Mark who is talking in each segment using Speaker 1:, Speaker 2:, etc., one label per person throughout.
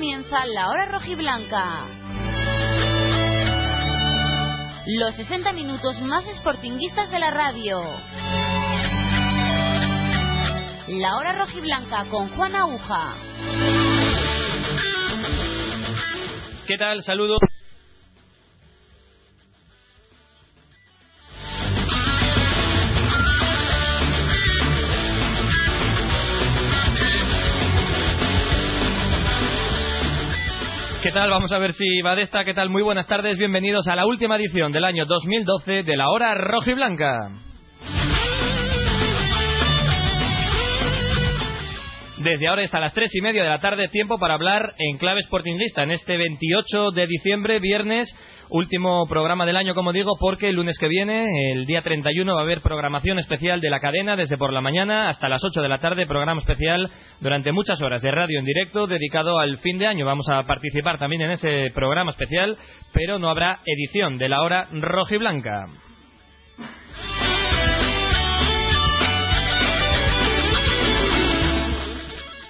Speaker 1: comienza la hora rojiblanca. Los 60 minutos más sportinguistas de la radio. La hora rojiblanca con Juan Aguja.
Speaker 2: ¿Qué tal? Saludos. Vamos a ver si va de esta. ¿Qué tal? Muy buenas tardes. Bienvenidos a la última edición del año 2012 de la hora roja y blanca. Desde ahora hasta las tres y media de la tarde, tiempo para hablar en clave sportinglista en este 28 de diciembre, viernes, último programa del año, como digo, porque el lunes que viene, el día 31, va a haber programación especial de la cadena desde por la mañana hasta las 8 de la tarde, programa especial durante muchas horas de radio en directo dedicado al fin de año. Vamos a participar también en ese programa especial, pero no habrá edición de la hora roja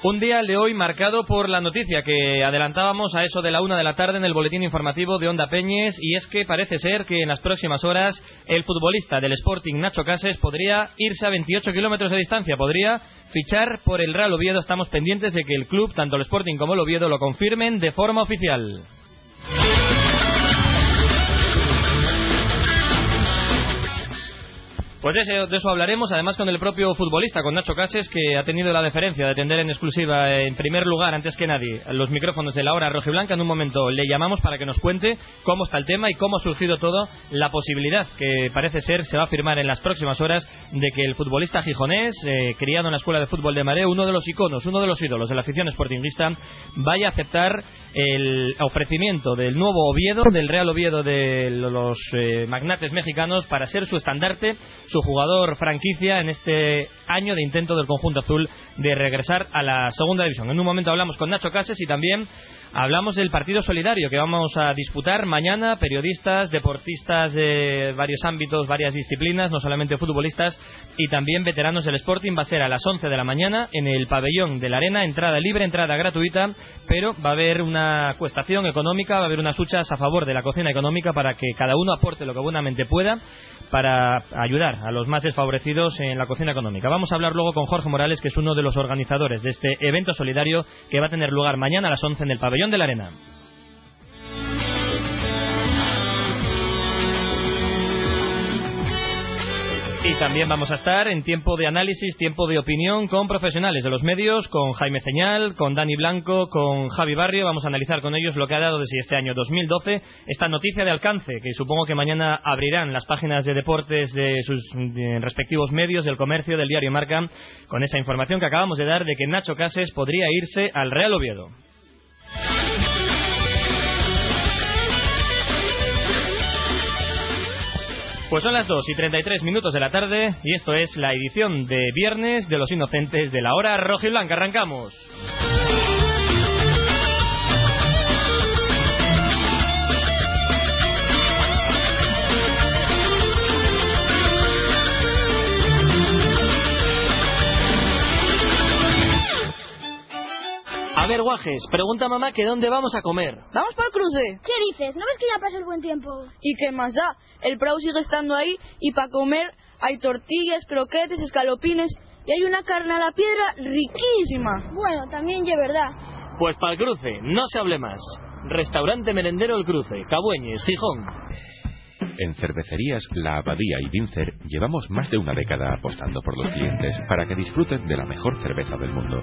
Speaker 2: Un día de hoy marcado por la noticia que adelantábamos a eso de la una de la tarde en el boletín informativo de Onda Peñes y es que parece ser que en las próximas horas el futbolista del Sporting Nacho Cases podría irse a 28 kilómetros de distancia, podría fichar por el Real Oviedo. Estamos pendientes de que el club, tanto el Sporting como el Oviedo, lo confirmen de forma oficial. Pues de eso, de eso, hablaremos, además con el propio futbolista, con Nacho Cases, que ha tenido la deferencia de atender en exclusiva, en primer lugar, antes que nadie, los micrófonos de la hora rojiblanca. En un momento le llamamos para que nos cuente cómo está el tema y cómo ha surgido todo, la posibilidad que parece ser se va a firmar en las próximas horas de que el futbolista gijonés, eh, criado en la Escuela de Fútbol de Mareo, uno de los iconos, uno de los ídolos de la afición sportingista, vaya a aceptar el ofrecimiento del nuevo Oviedo, del Real Oviedo de los eh, magnates mexicanos, para ser su estandarte su jugador franquicia en este año de intento del conjunto azul de regresar a la segunda división. En un momento hablamos con Nacho Cases y también hablamos del partido solidario que vamos a disputar mañana. Periodistas, deportistas de varios ámbitos, varias disciplinas, no solamente futbolistas y también veteranos del Sporting. Va a ser a las 11 de la mañana en el pabellón de la Arena, entrada libre, entrada gratuita, pero va a haber una cuestación económica, va a haber unas huchas a favor de la cocina económica para que cada uno aporte lo que buenamente pueda para ayudar a los más desfavorecidos en la cocina económica. Vamos a hablar luego con Jorge Morales, que es uno de los organizadores de este evento solidario que va a tener lugar mañana a las 11 en el pabellón Y también vamos a estar en tiempo de análisis, tiempo de opinión con profesionales de los medios, con Jaime Señal, con Dani Blanco, con Javi Barrio. Vamos a analizar con ellos lo que ha dado desde este año 2012 esta noticia de alcance, que supongo que mañana abrirán las páginas de deportes de sus respectivos medios, del comercio, del diario Marca, con esa información que acabamos de dar de que Nacho Cases podría irse al Real Oviedo. Pues son las 2 y 33 minutos de la tarde y esto es la edición de viernes de los inocentes de la hora roja y blanca. Arrancamos. Ver, Guajes, pregunta mamá que dónde vamos a comer.
Speaker 3: Vamos para el cruce.
Speaker 4: ¿Qué dices? ¿No ves que ya pasa el buen tiempo?
Speaker 3: ¿Y qué más da? El Prado sigue estando ahí y para comer hay tortillas, croquetes, escalopines y hay una carne a la piedra riquísima.
Speaker 4: Bueno, también es verdad.
Speaker 2: Pues para el cruce, no se hable más. Restaurante Merendero El Cruce, Cabueñes, Gijón.
Speaker 5: En Cervecerías La Abadía y Vincer llevamos más de una década apostando por los clientes para que disfruten de la mejor cerveza del mundo.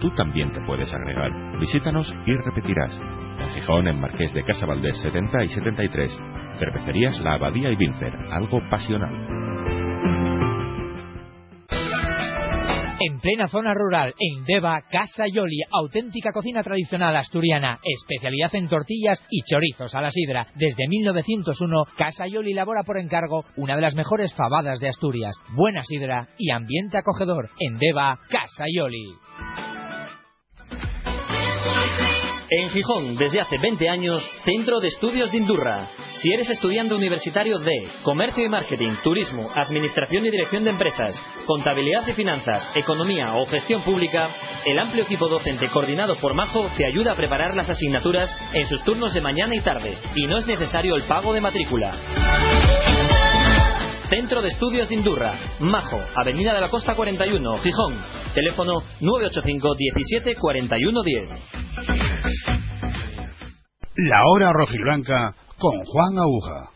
Speaker 5: Tú también te puedes agregar. Visítanos y repetirás. En Gijón, en Marqués de Casa Valdés 70 y 73. Cervecerías La Abadía y Vincer. Algo pasional.
Speaker 6: En plena zona rural, en Deva, Casa Yoli, auténtica cocina tradicional asturiana, especialidad en tortillas y chorizos a la sidra. Desde 1901, Casa Yoli elabora por encargo una de las mejores fabadas de Asturias. Buena sidra y ambiente acogedor. En Deva, Casa Yoli.
Speaker 2: En Gijón, desde hace 20 años, Centro de Estudios de Indurra. Si eres estudiante universitario de Comercio y Marketing, Turismo, Administración y Dirección de Empresas, Contabilidad y Finanzas, Economía o Gestión Pública, el amplio equipo docente coordinado por Majo te ayuda a preparar las asignaturas en sus turnos de mañana y tarde y no es necesario el pago de matrícula. Centro de Estudios de Indurra, Majo, Avenida de la Costa 41, Gijón. Teléfono 985 17 41 10.
Speaker 7: La hora rojiblanca con Juan Aguja.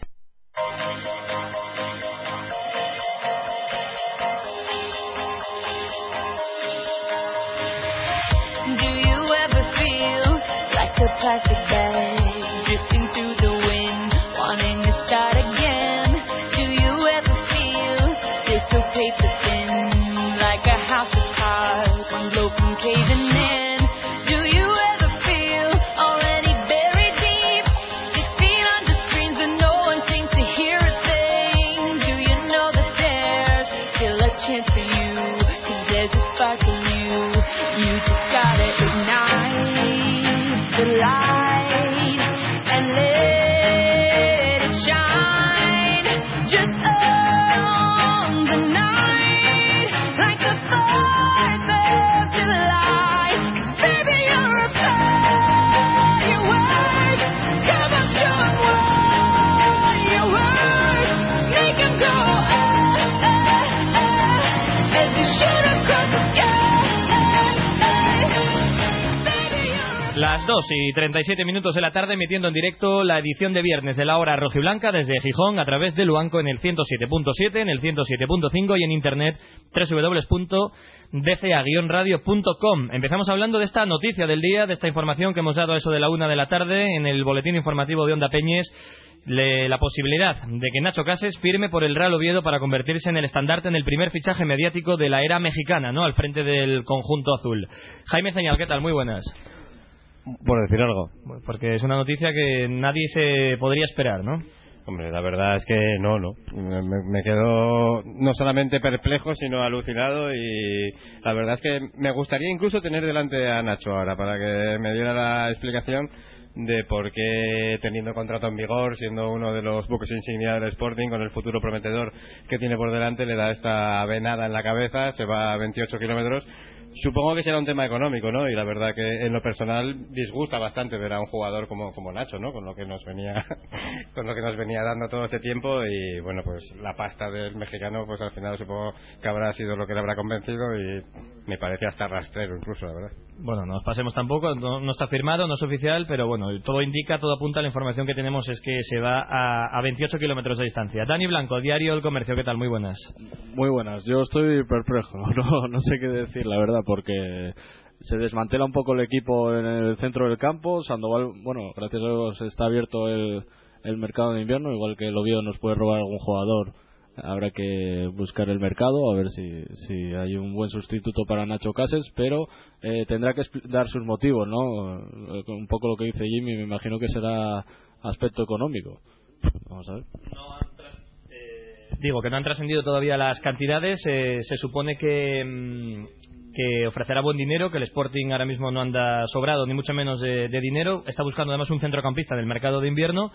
Speaker 2: 2 y 37 minutos de la tarde emitiendo en directo la edición de viernes de la hora rojiblanca desde Gijón a través de Luanco en el 107.7, en el 107.5 y en internet www.dca-radio.com. Empezamos hablando de esta noticia del día, de esta información que hemos dado a eso de la una de la tarde en el boletín informativo de Onda Peñes la posibilidad de que Nacho Cases firme por el Real Oviedo para convertirse en el estandarte en el primer fichaje mediático de la era mexicana, ¿no? Al frente del conjunto azul. Jaime Señal, ¿qué tal? Muy buenas.
Speaker 8: Por decir algo.
Speaker 2: Porque es una noticia que nadie se podría esperar, ¿no?
Speaker 8: Hombre, la verdad es que no, no. Me, me quedo no solamente perplejo, sino alucinado y la verdad es que me gustaría incluso tener delante a Nacho ahora para que me diera la explicación de por qué teniendo contrato en vigor, siendo uno de los buques insignia del Sporting, con el futuro prometedor que tiene por delante, le da esta venada en la cabeza, se va a 28 kilómetros. Supongo que será un tema económico, ¿no? Y la verdad que en lo personal disgusta bastante ver a un jugador como, como Nacho, ¿no? Con lo que nos venía con lo que nos venía dando todo este tiempo y bueno, pues la pasta del mexicano pues al final supongo que habrá sido lo que le habrá convencido y me parece hasta rastrero incluso, la verdad.
Speaker 2: Bueno, no nos pasemos tampoco, no, no está firmado, no es oficial, pero bueno, todo indica, todo apunta, la información que tenemos es que se va a, a 28 kilómetros de distancia. Dani Blanco, Diario El Comercio, ¿qué tal? Muy buenas.
Speaker 9: Muy buenas, yo estoy perplejo, no, no sé qué decir, la verdad, porque se desmantela un poco el equipo en el centro del campo. Sandoval, bueno, gracias a Dios está abierto el, el mercado de invierno, igual que el Oviedo nos puede robar algún jugador. Habrá que buscar el mercado, a ver si, si hay un buen sustituto para Nacho Cases, pero eh, tendrá que dar sus motivos, ¿no? Eh, Un poco lo que dice Jimmy, me imagino que será aspecto económico. Vamos a ver.
Speaker 2: Digo que no han trascendido todavía las cantidades. eh, se supone que, mm, que ofrecerá buen dinero, que el Sporting ahora mismo no anda sobrado, ni mucho menos de, de dinero. Está buscando además un centrocampista del mercado de invierno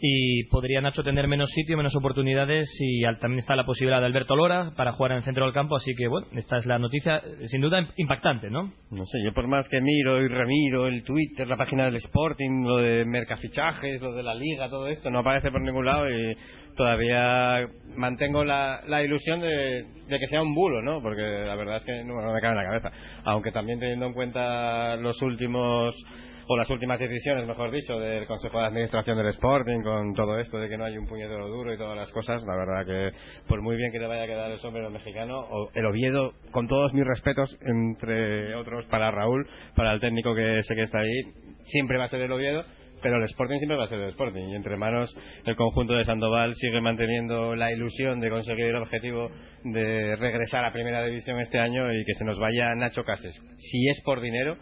Speaker 2: y podría Nacho tener menos sitio, menos oportunidades y también está la posibilidad de Alberto Lora para jugar en el centro del campo. Así que, bueno, esta es la noticia eh, sin duda impactante, ¿no?
Speaker 8: No sé, yo por más que miro y remiro el Twitter, la página del Sporting, lo de mercafichajes, lo de la Liga, todo esto, no aparece por ningún lado y todavía mantengo la, la ilusión de, de que sea un bulo, ¿no? Porque la verdad es que no, no me cabe en la cabeza. Aunque también teniendo en cuenta los últimos o las últimas decisiones, mejor dicho, del Consejo de Administración del Sporting, con todo esto de que no hay un puñetero duro y todas las cosas, la verdad que por muy bien que le vaya a quedar el sombrero mexicano, o el Oviedo, con todos mis respetos, entre otros para Raúl, para el técnico que sé que está ahí, siempre va a ser el Oviedo, pero el Sporting siempre va a ser el Sporting y entre manos el conjunto de Sandoval sigue manteniendo la ilusión de conseguir el objetivo de regresar a Primera División este año y que se nos vaya Nacho Cases. Si es por dinero,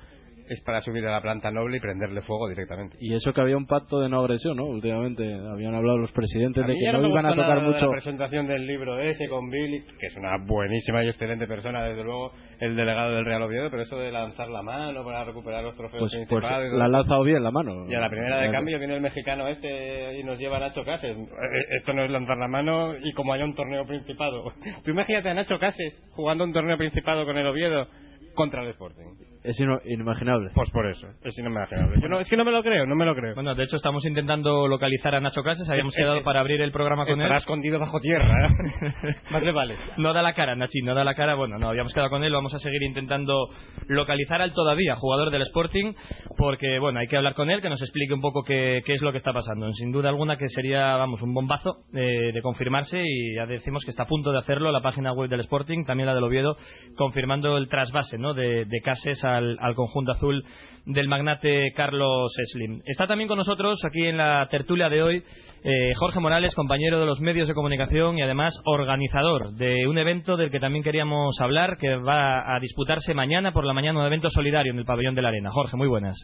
Speaker 8: es para subir a la planta noble y prenderle fuego directamente.
Speaker 9: Y eso que había un pacto de no agresión, ¿no? Últimamente habían hablado los presidentes de que no iban a tocar mucho.
Speaker 8: La presentación del libro ese con Billy, que es una buenísima y excelente persona, desde luego, el delegado del Real Oviedo, pero eso de lanzar la mano para recuperar los trofeos
Speaker 9: Pues, pues
Speaker 8: principales.
Speaker 9: la ha lanzado bien la mano.
Speaker 8: Y a la primera de cambio viene el mexicano este y nos lleva a Nacho Cases. Eh, Esto no es lanzar la mano y como haya un torneo principado. Tú imagínate a Nacho Cases jugando un torneo principado con el Oviedo contra el Sporting.
Speaker 9: Es ino- inimaginable.
Speaker 8: Pues por eso, es inimaginable. Yo no, es que no me lo creo, no me lo creo.
Speaker 2: Bueno, de hecho estamos intentando localizar a Nacho Cases, habíamos quedado para abrir el programa con él.
Speaker 8: Estará escondido bajo tierra. ¿eh? Más le vale.
Speaker 2: No da la cara, Nachi, no da la cara. Bueno, no habíamos quedado con él. Vamos a seguir intentando localizar al todavía jugador del Sporting, porque, bueno, hay que hablar con él, que nos explique un poco qué, qué es lo que está pasando. Sin duda alguna que sería, vamos, un bombazo eh, de confirmarse y ya decimos que está a punto de hacerlo la página web del Sporting, también la del Oviedo, confirmando el trasvase ¿no? de, de Cases al, conjunto azul del magnate Carlos Slim. Está también con nosotros aquí en la tertulia de hoy eh, Jorge Morales, compañero de los medios de comunicación y además organizador de un evento del que también queríamos hablar, que va a disputarse mañana por la mañana, un evento solidario en el pabellón de la Arena. Jorge, muy buenas.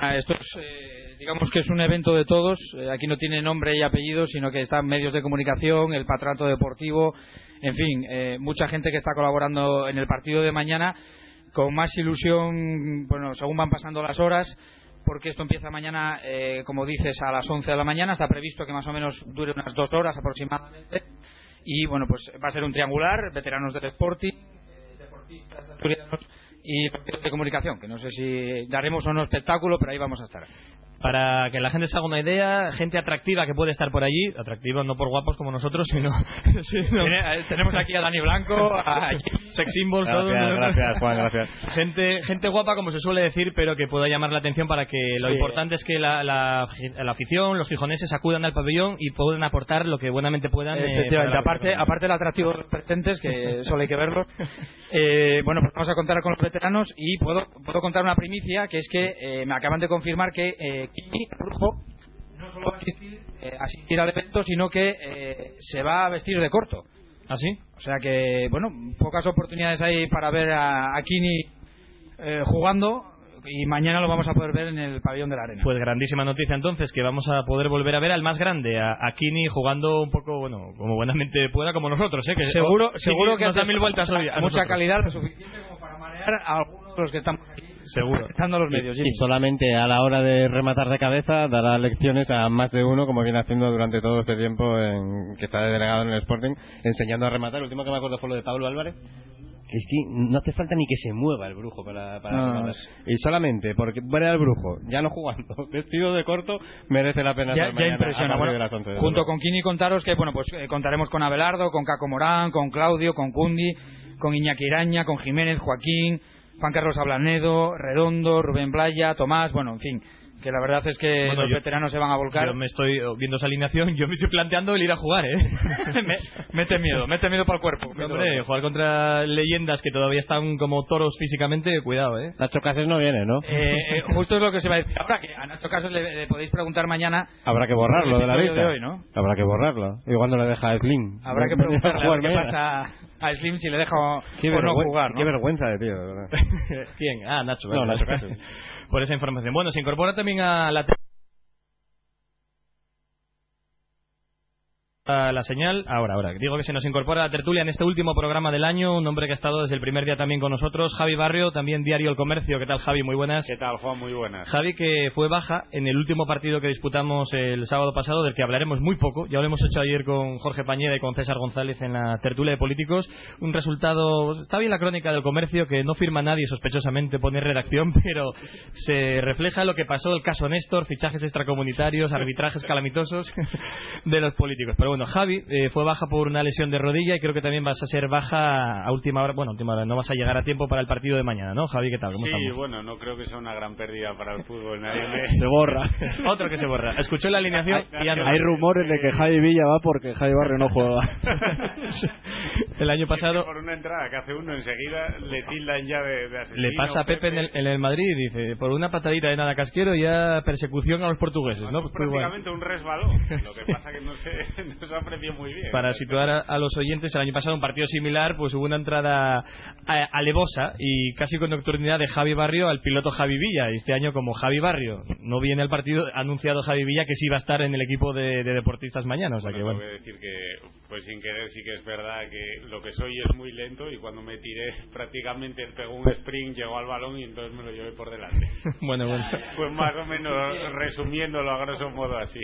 Speaker 10: Ah, Esto es, eh, digamos que es un evento de todos. Eh, aquí no tiene nombre y apellido, sino que están medios de comunicación, el patrato deportivo, en fin, eh, mucha gente que está colaborando en el partido de mañana con más ilusión, bueno, según van pasando las horas, porque esto empieza mañana, eh, como dices, a las 11 de la mañana. Está previsto que más o menos dure unas dos horas aproximadamente. Y bueno, pues va a ser un triangular, veteranos del Sporting, eh, deportistas asturianos y de comunicación, que no sé si daremos o no espectáculo, pero ahí vamos a estar.
Speaker 2: Para que la gente se haga una idea, gente atractiva que puede estar por allí, atractiva no por guapos como nosotros, sino... sino-
Speaker 10: eh, tenemos aquí a Dani Blanco, a
Speaker 2: sex symbols, todo.
Speaker 8: Gracias, gracias, Juan, gracias.
Speaker 2: Gente, gente guapa, como se suele decir, pero que pueda llamar la atención para que lo
Speaker 10: Sí.
Speaker 2: importante es que la, la, la afición, los gijoneses acudan al pabellón y puedan aportar lo que buenamente puedan. eh,
Speaker 10: Efectivamente, aparte, aparte del atractivo de los presentes, que solo hay que verlo, eh, bueno, pues vamos a contar con los veteranos y puedo, puedo contar una primicia, que es que eh, me acaban de confirmar que eh, Kini Brujo no solo va a asistir, eh, asistir al evento, sino que eh, se va a vestir de corto.
Speaker 2: ¿Ah, sí?
Speaker 10: O sea que, bueno, pocas oportunidades hay para ver a, a Kini eh, jugando y mañana lo vamos a poder ver en el pabellón de la arena.
Speaker 2: Pues grandísima noticia entonces, que vamos a poder volver a ver al más grande, a, a Kini jugando un poco, bueno, como buenamente pueda, como nosotros, ¿eh? Que
Speaker 10: seguro,
Speaker 2: Kini
Speaker 10: seguro que
Speaker 2: nos da mil vueltas hoy. a
Speaker 10: mucha
Speaker 2: nosotros.
Speaker 10: calidad, lo suficiente como para marear a algunos de los que estamos aquí.
Speaker 2: Seguro.
Speaker 10: Dando los medios. Jimmy.
Speaker 8: Y solamente a la hora de rematar de cabeza dará lecciones a más de uno, como viene haciendo durante todo este tiempo en, que está de delegado en el Sporting, enseñando a rematar. El último que me acuerdo fue lo de Pablo Álvarez. Es que no hace falta ni que se mueva el brujo para, para
Speaker 10: No,
Speaker 8: rematar. Y solamente porque ver al brujo, ya no jugando, vestido de corto, merece la pena
Speaker 10: ya, ya impresiona. Bueno,
Speaker 8: de las 11 de
Speaker 10: junto con Kini contaros que bueno pues eh, contaremos con Abelardo, con Caco Morán, con Claudio, con Cundi, con Iñaki Iraña, con Jiménez, Joaquín, Juan Carlos Ablanedo, Redondo, Rubén Blaya, Tomás, bueno, en fin, que la verdad es que
Speaker 2: Bueno,
Speaker 10: los
Speaker 2: yo-
Speaker 10: veteranos se van a volcar.
Speaker 2: Yo me estoy viendo esa alineación, yo me estoy planteando el ir a jugar, ¿eh?
Speaker 10: Me- mete miedo, mete miedo para el cuerpo.
Speaker 2: Hombre, jugar contra leyendas que todavía están como toros físicamente, cuidado, ¿eh?
Speaker 8: Nacho Cases no viene, ¿no?
Speaker 10: Eh, eh, justo es lo que se va a decir ahora, que a Nacho Casos le, le podéis preguntar mañana.
Speaker 8: Habrá que borrarlo de la lista.
Speaker 10: de hoy, ¿no?
Speaker 8: Habrá que borrarlo. Igual no le deja a Slim.
Speaker 10: Habrá que
Speaker 8: No- no
Speaker 10: preguntarle a
Speaker 8: jugar
Speaker 10: ver qué pasa a Slim si le deja o, no jugar, ¿no?
Speaker 8: qué vergüenza de tío, de verdad.
Speaker 2: ¿Quién? Ah, Nacho.
Speaker 8: No. Nacho.
Speaker 2: Por esa información. Bueno, se incorpora también a la... la señal. Ahora, ahora. Digo que se nos incorpora a la tertulia en este último programa del año. Un hombre que ha estado desde el primer día también con nosotros. Javi Barrio, también Diario El Comercio. ¿Qué tal, Javi? Muy buenas.
Speaker 11: ¿Qué tal, Juan? Muy buenas.
Speaker 2: Javi, que fue baja en el último partido que disputamos el sábado pasado, del que hablaremos muy poco. Ya lo hemos hecho ayer con Jorge Pañeda y con César González en la tertulia de políticos. Un resultado. Está bien la crónica del comercio, que no firma nadie sospechosamente poner redacción, pero se refleja lo que pasó el caso Néstor, fichajes extracomunitarios, arbitrajes calamitosos de los políticos. Pero bueno, Javi eh, fue baja por una lesión de rodilla y creo que también vas a ser baja a última hora. Bueno, última hora, no vas a llegar a tiempo para el partido de mañana, ¿no? Javi, ¿qué tal? ¿Cómo
Speaker 11: Sí,
Speaker 2: estamos?
Speaker 11: bueno, no creo que sea una gran pérdida para el fútbol. Nadie me-
Speaker 9: Se borra.
Speaker 2: Otro que se borra. Escuchó la alineación y ya no.
Speaker 9: Hay rumores de que Javi Villa va porque Javi Barrio no juega.
Speaker 2: El año pasado
Speaker 11: Por una entrada que hace uno, enseguida le tildan ya de, de asesino.
Speaker 2: le pasa a Pepe en el, en el Madrid y dice, por una patadita de nada casquero ya persecución a los portugueses, ¿no?
Speaker 11: Pues
Speaker 2: igual.
Speaker 11: prácticamente un resbalón. Lo que pasa que no sé, no se aprecia muy bien.
Speaker 2: Para situar a, a los oyentes, el año pasado un partido similar, pues hubo una entrada a- alevosa y casi con nocturnidad de Javi Barrio al piloto Javi Villa. Y este año, como Javi Barrio no viene al partido, ha anunciado Javi Villa que sí va a estar en el equipo de, de deportistas mañana. O sea que
Speaker 11: Bueno,
Speaker 2: bueno.
Speaker 11: tengo que decir que, pues sin querer, sí que es verdad que lo que soy es muy lento y cuando me tiré prácticamente pegó un sprint, llegó al balón y entonces me lo llevé por delante.
Speaker 2: Bueno, bueno.
Speaker 11: Pues más o menos resumiéndolo a grosso modo así.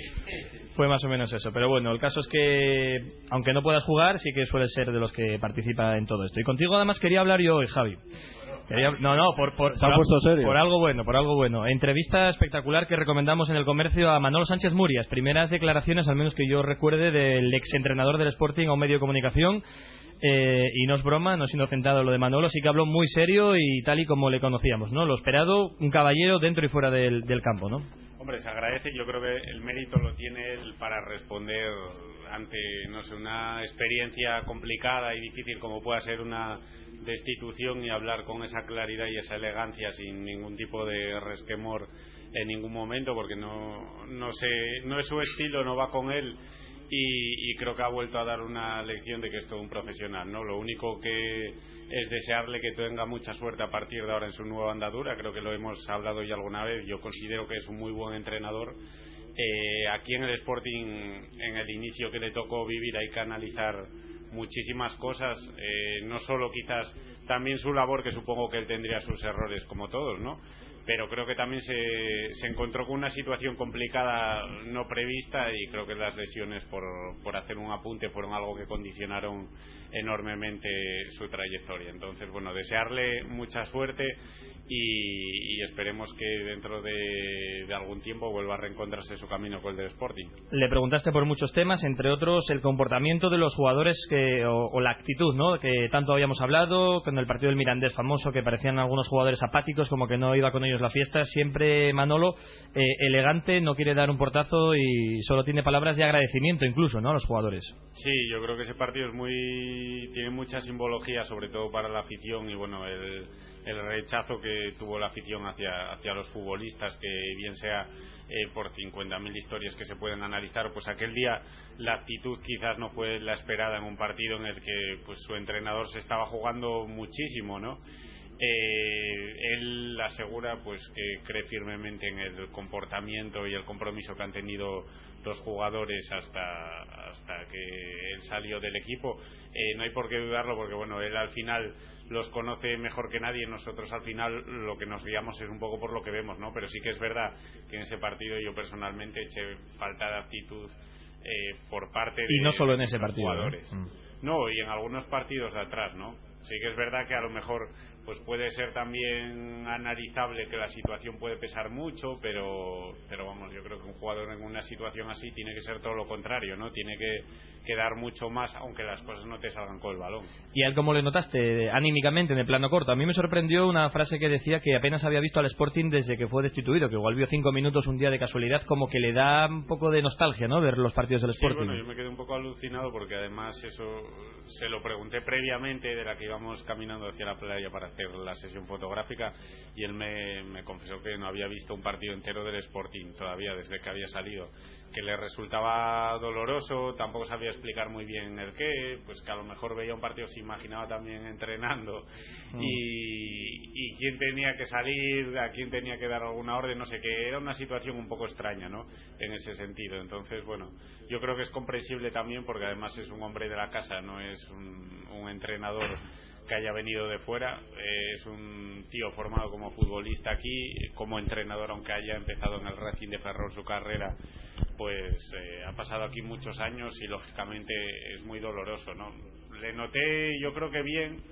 Speaker 2: Fue más o menos eso. Pero bueno, el caso es que, aunque no puedas jugar, sí que suele ser de los que participa en todo esto. Y contigo además quería hablar yo hoy, Javi. Quería- no, no, por, por, algo bueno, por algo bueno. Entrevista espectacular que recomendamos en el comercio a Manolo Sánchez Murias. Primeras declaraciones, al menos que yo recuerde, del exentrenador del Sporting a un medio de comunicación. Eh, y no es broma, no es inocentado lo de Manolo, sí que habló muy serio y tal y como le conocíamos, ¿no? Lo esperado, un caballero dentro y fuera del, del campo, ¿no?
Speaker 11: Hombre, se agradece. Yo creo que el mérito lo tiene él para responder ante, no sé, una experiencia complicada y difícil como pueda ser una destitución y hablar con esa claridad y esa elegancia sin ningún tipo de resquemor en ningún momento, porque no, no sé, no es su estilo, no va con él. Y, y creo que ha vuelto a dar una lección de que es todo un profesional, ¿no? Lo único que es desearle que tenga mucha suerte a partir de ahora en su nueva andadura. Creo que lo hemos hablado ya alguna vez. Yo considero que es un muy buen entrenador. Eh, aquí en el Sporting, en el inicio que le tocó vivir, hay que analizar muchísimas cosas. eh, no solo quizás también su labor, que supongo que él tendría sus errores como todos, ¿no? Pero creo que también se, se encontró con una situación complicada no prevista y creo que las lesiones, por, por hacer un apunte, fueron algo que condicionaron enormemente su trayectoria. Entonces, bueno, desearle mucha suerte y, y esperemos que dentro de, de algún tiempo vuelva a reencontrarse su camino con el del Sporting.
Speaker 2: Le preguntaste por muchos temas, entre otros el comportamiento de los jugadores que, o, o la actitud, ¿no? Que tanto habíamos hablado con el partido del Mirandés famoso, que parecían algunos jugadores apáticos, como que no iba con ellos la fiesta. Siempre Manolo, eh, elegante, no quiere dar un portazo y solo tiene palabras de agradecimiento, incluso, ¿no? A los jugadores.
Speaker 11: Sí, yo creo que ese partido es muy tiene mucha simbología, sobre todo para la afición y bueno, el, el rechazo que tuvo la afición hacia, hacia los futbolistas, que bien sea eh, por 50.000 historias que se pueden analizar, pues aquel día la actitud quizás no fue la esperada en un partido en el que pues su entrenador se estaba jugando muchísimo, ¿no? Eh, él asegura pues que cree firmemente en el comportamiento y el compromiso que han tenido los jugadores hasta hasta que él salió del equipo. Eh, no hay por qué dudarlo porque bueno él al final los conoce mejor que nadie. Nosotros al final lo que nos guiamos es un poco por lo que vemos no pero sí que es verdad que en ese partido yo personalmente eché falta de actitud eh, por parte de
Speaker 2: Y no solo en
Speaker 11: de
Speaker 2: ese partido,
Speaker 11: jugadores.
Speaker 2: Mm.
Speaker 11: no, y en algunos partidos de atrás, ¿no? Sí que es verdad que a lo mejor pues puede ser también analizable que la situación puede pesar mucho, pero pero vamos, yo creo que un jugador en una situación así tiene que ser todo lo contrario, ¿no? Tiene que, que dar mucho más aunque las cosas no te salgan con el balón.
Speaker 2: ¿Y a él cómo le notaste anímicamente en el plano corto? A mí me sorprendió una frase que decía que apenas había visto al Sporting desde que fue destituido, que igual vio cinco minutos un día de casualidad, como que le da un poco de nostalgia, ¿no? Ver los partidos del
Speaker 11: Sí,
Speaker 2: Sporting.
Speaker 11: bueno, yo me quedé un poco alucinado porque además eso se lo pregunté previamente de la que íbamos caminando hacia la playa para hacer la sesión fotográfica y él me, me confesó que no había visto un partido entero del Sporting todavía desde que había salido, que le resultaba doloroso, tampoco sabía explicar muy bien el qué, pues que a lo mejor veía un partido se imaginaba también entrenando
Speaker 2: Mm.
Speaker 11: y, y quién tenía que salir, a quién tenía que dar alguna orden, no sé, que era una situación un poco extraña, ¿no? En ese sentido. Entonces, bueno, yo creo que es comprensible también porque además es un hombre de la casa, no es un, un entrenador que haya venido de fuera, es un tío formado como futbolista aquí, como entrenador, aunque haya empezado en el Racing de Ferrol su carrera, pues eh, ha pasado aquí muchos años y lógicamente es muy doloroso, ¿no? Le noté, yo creo que bien,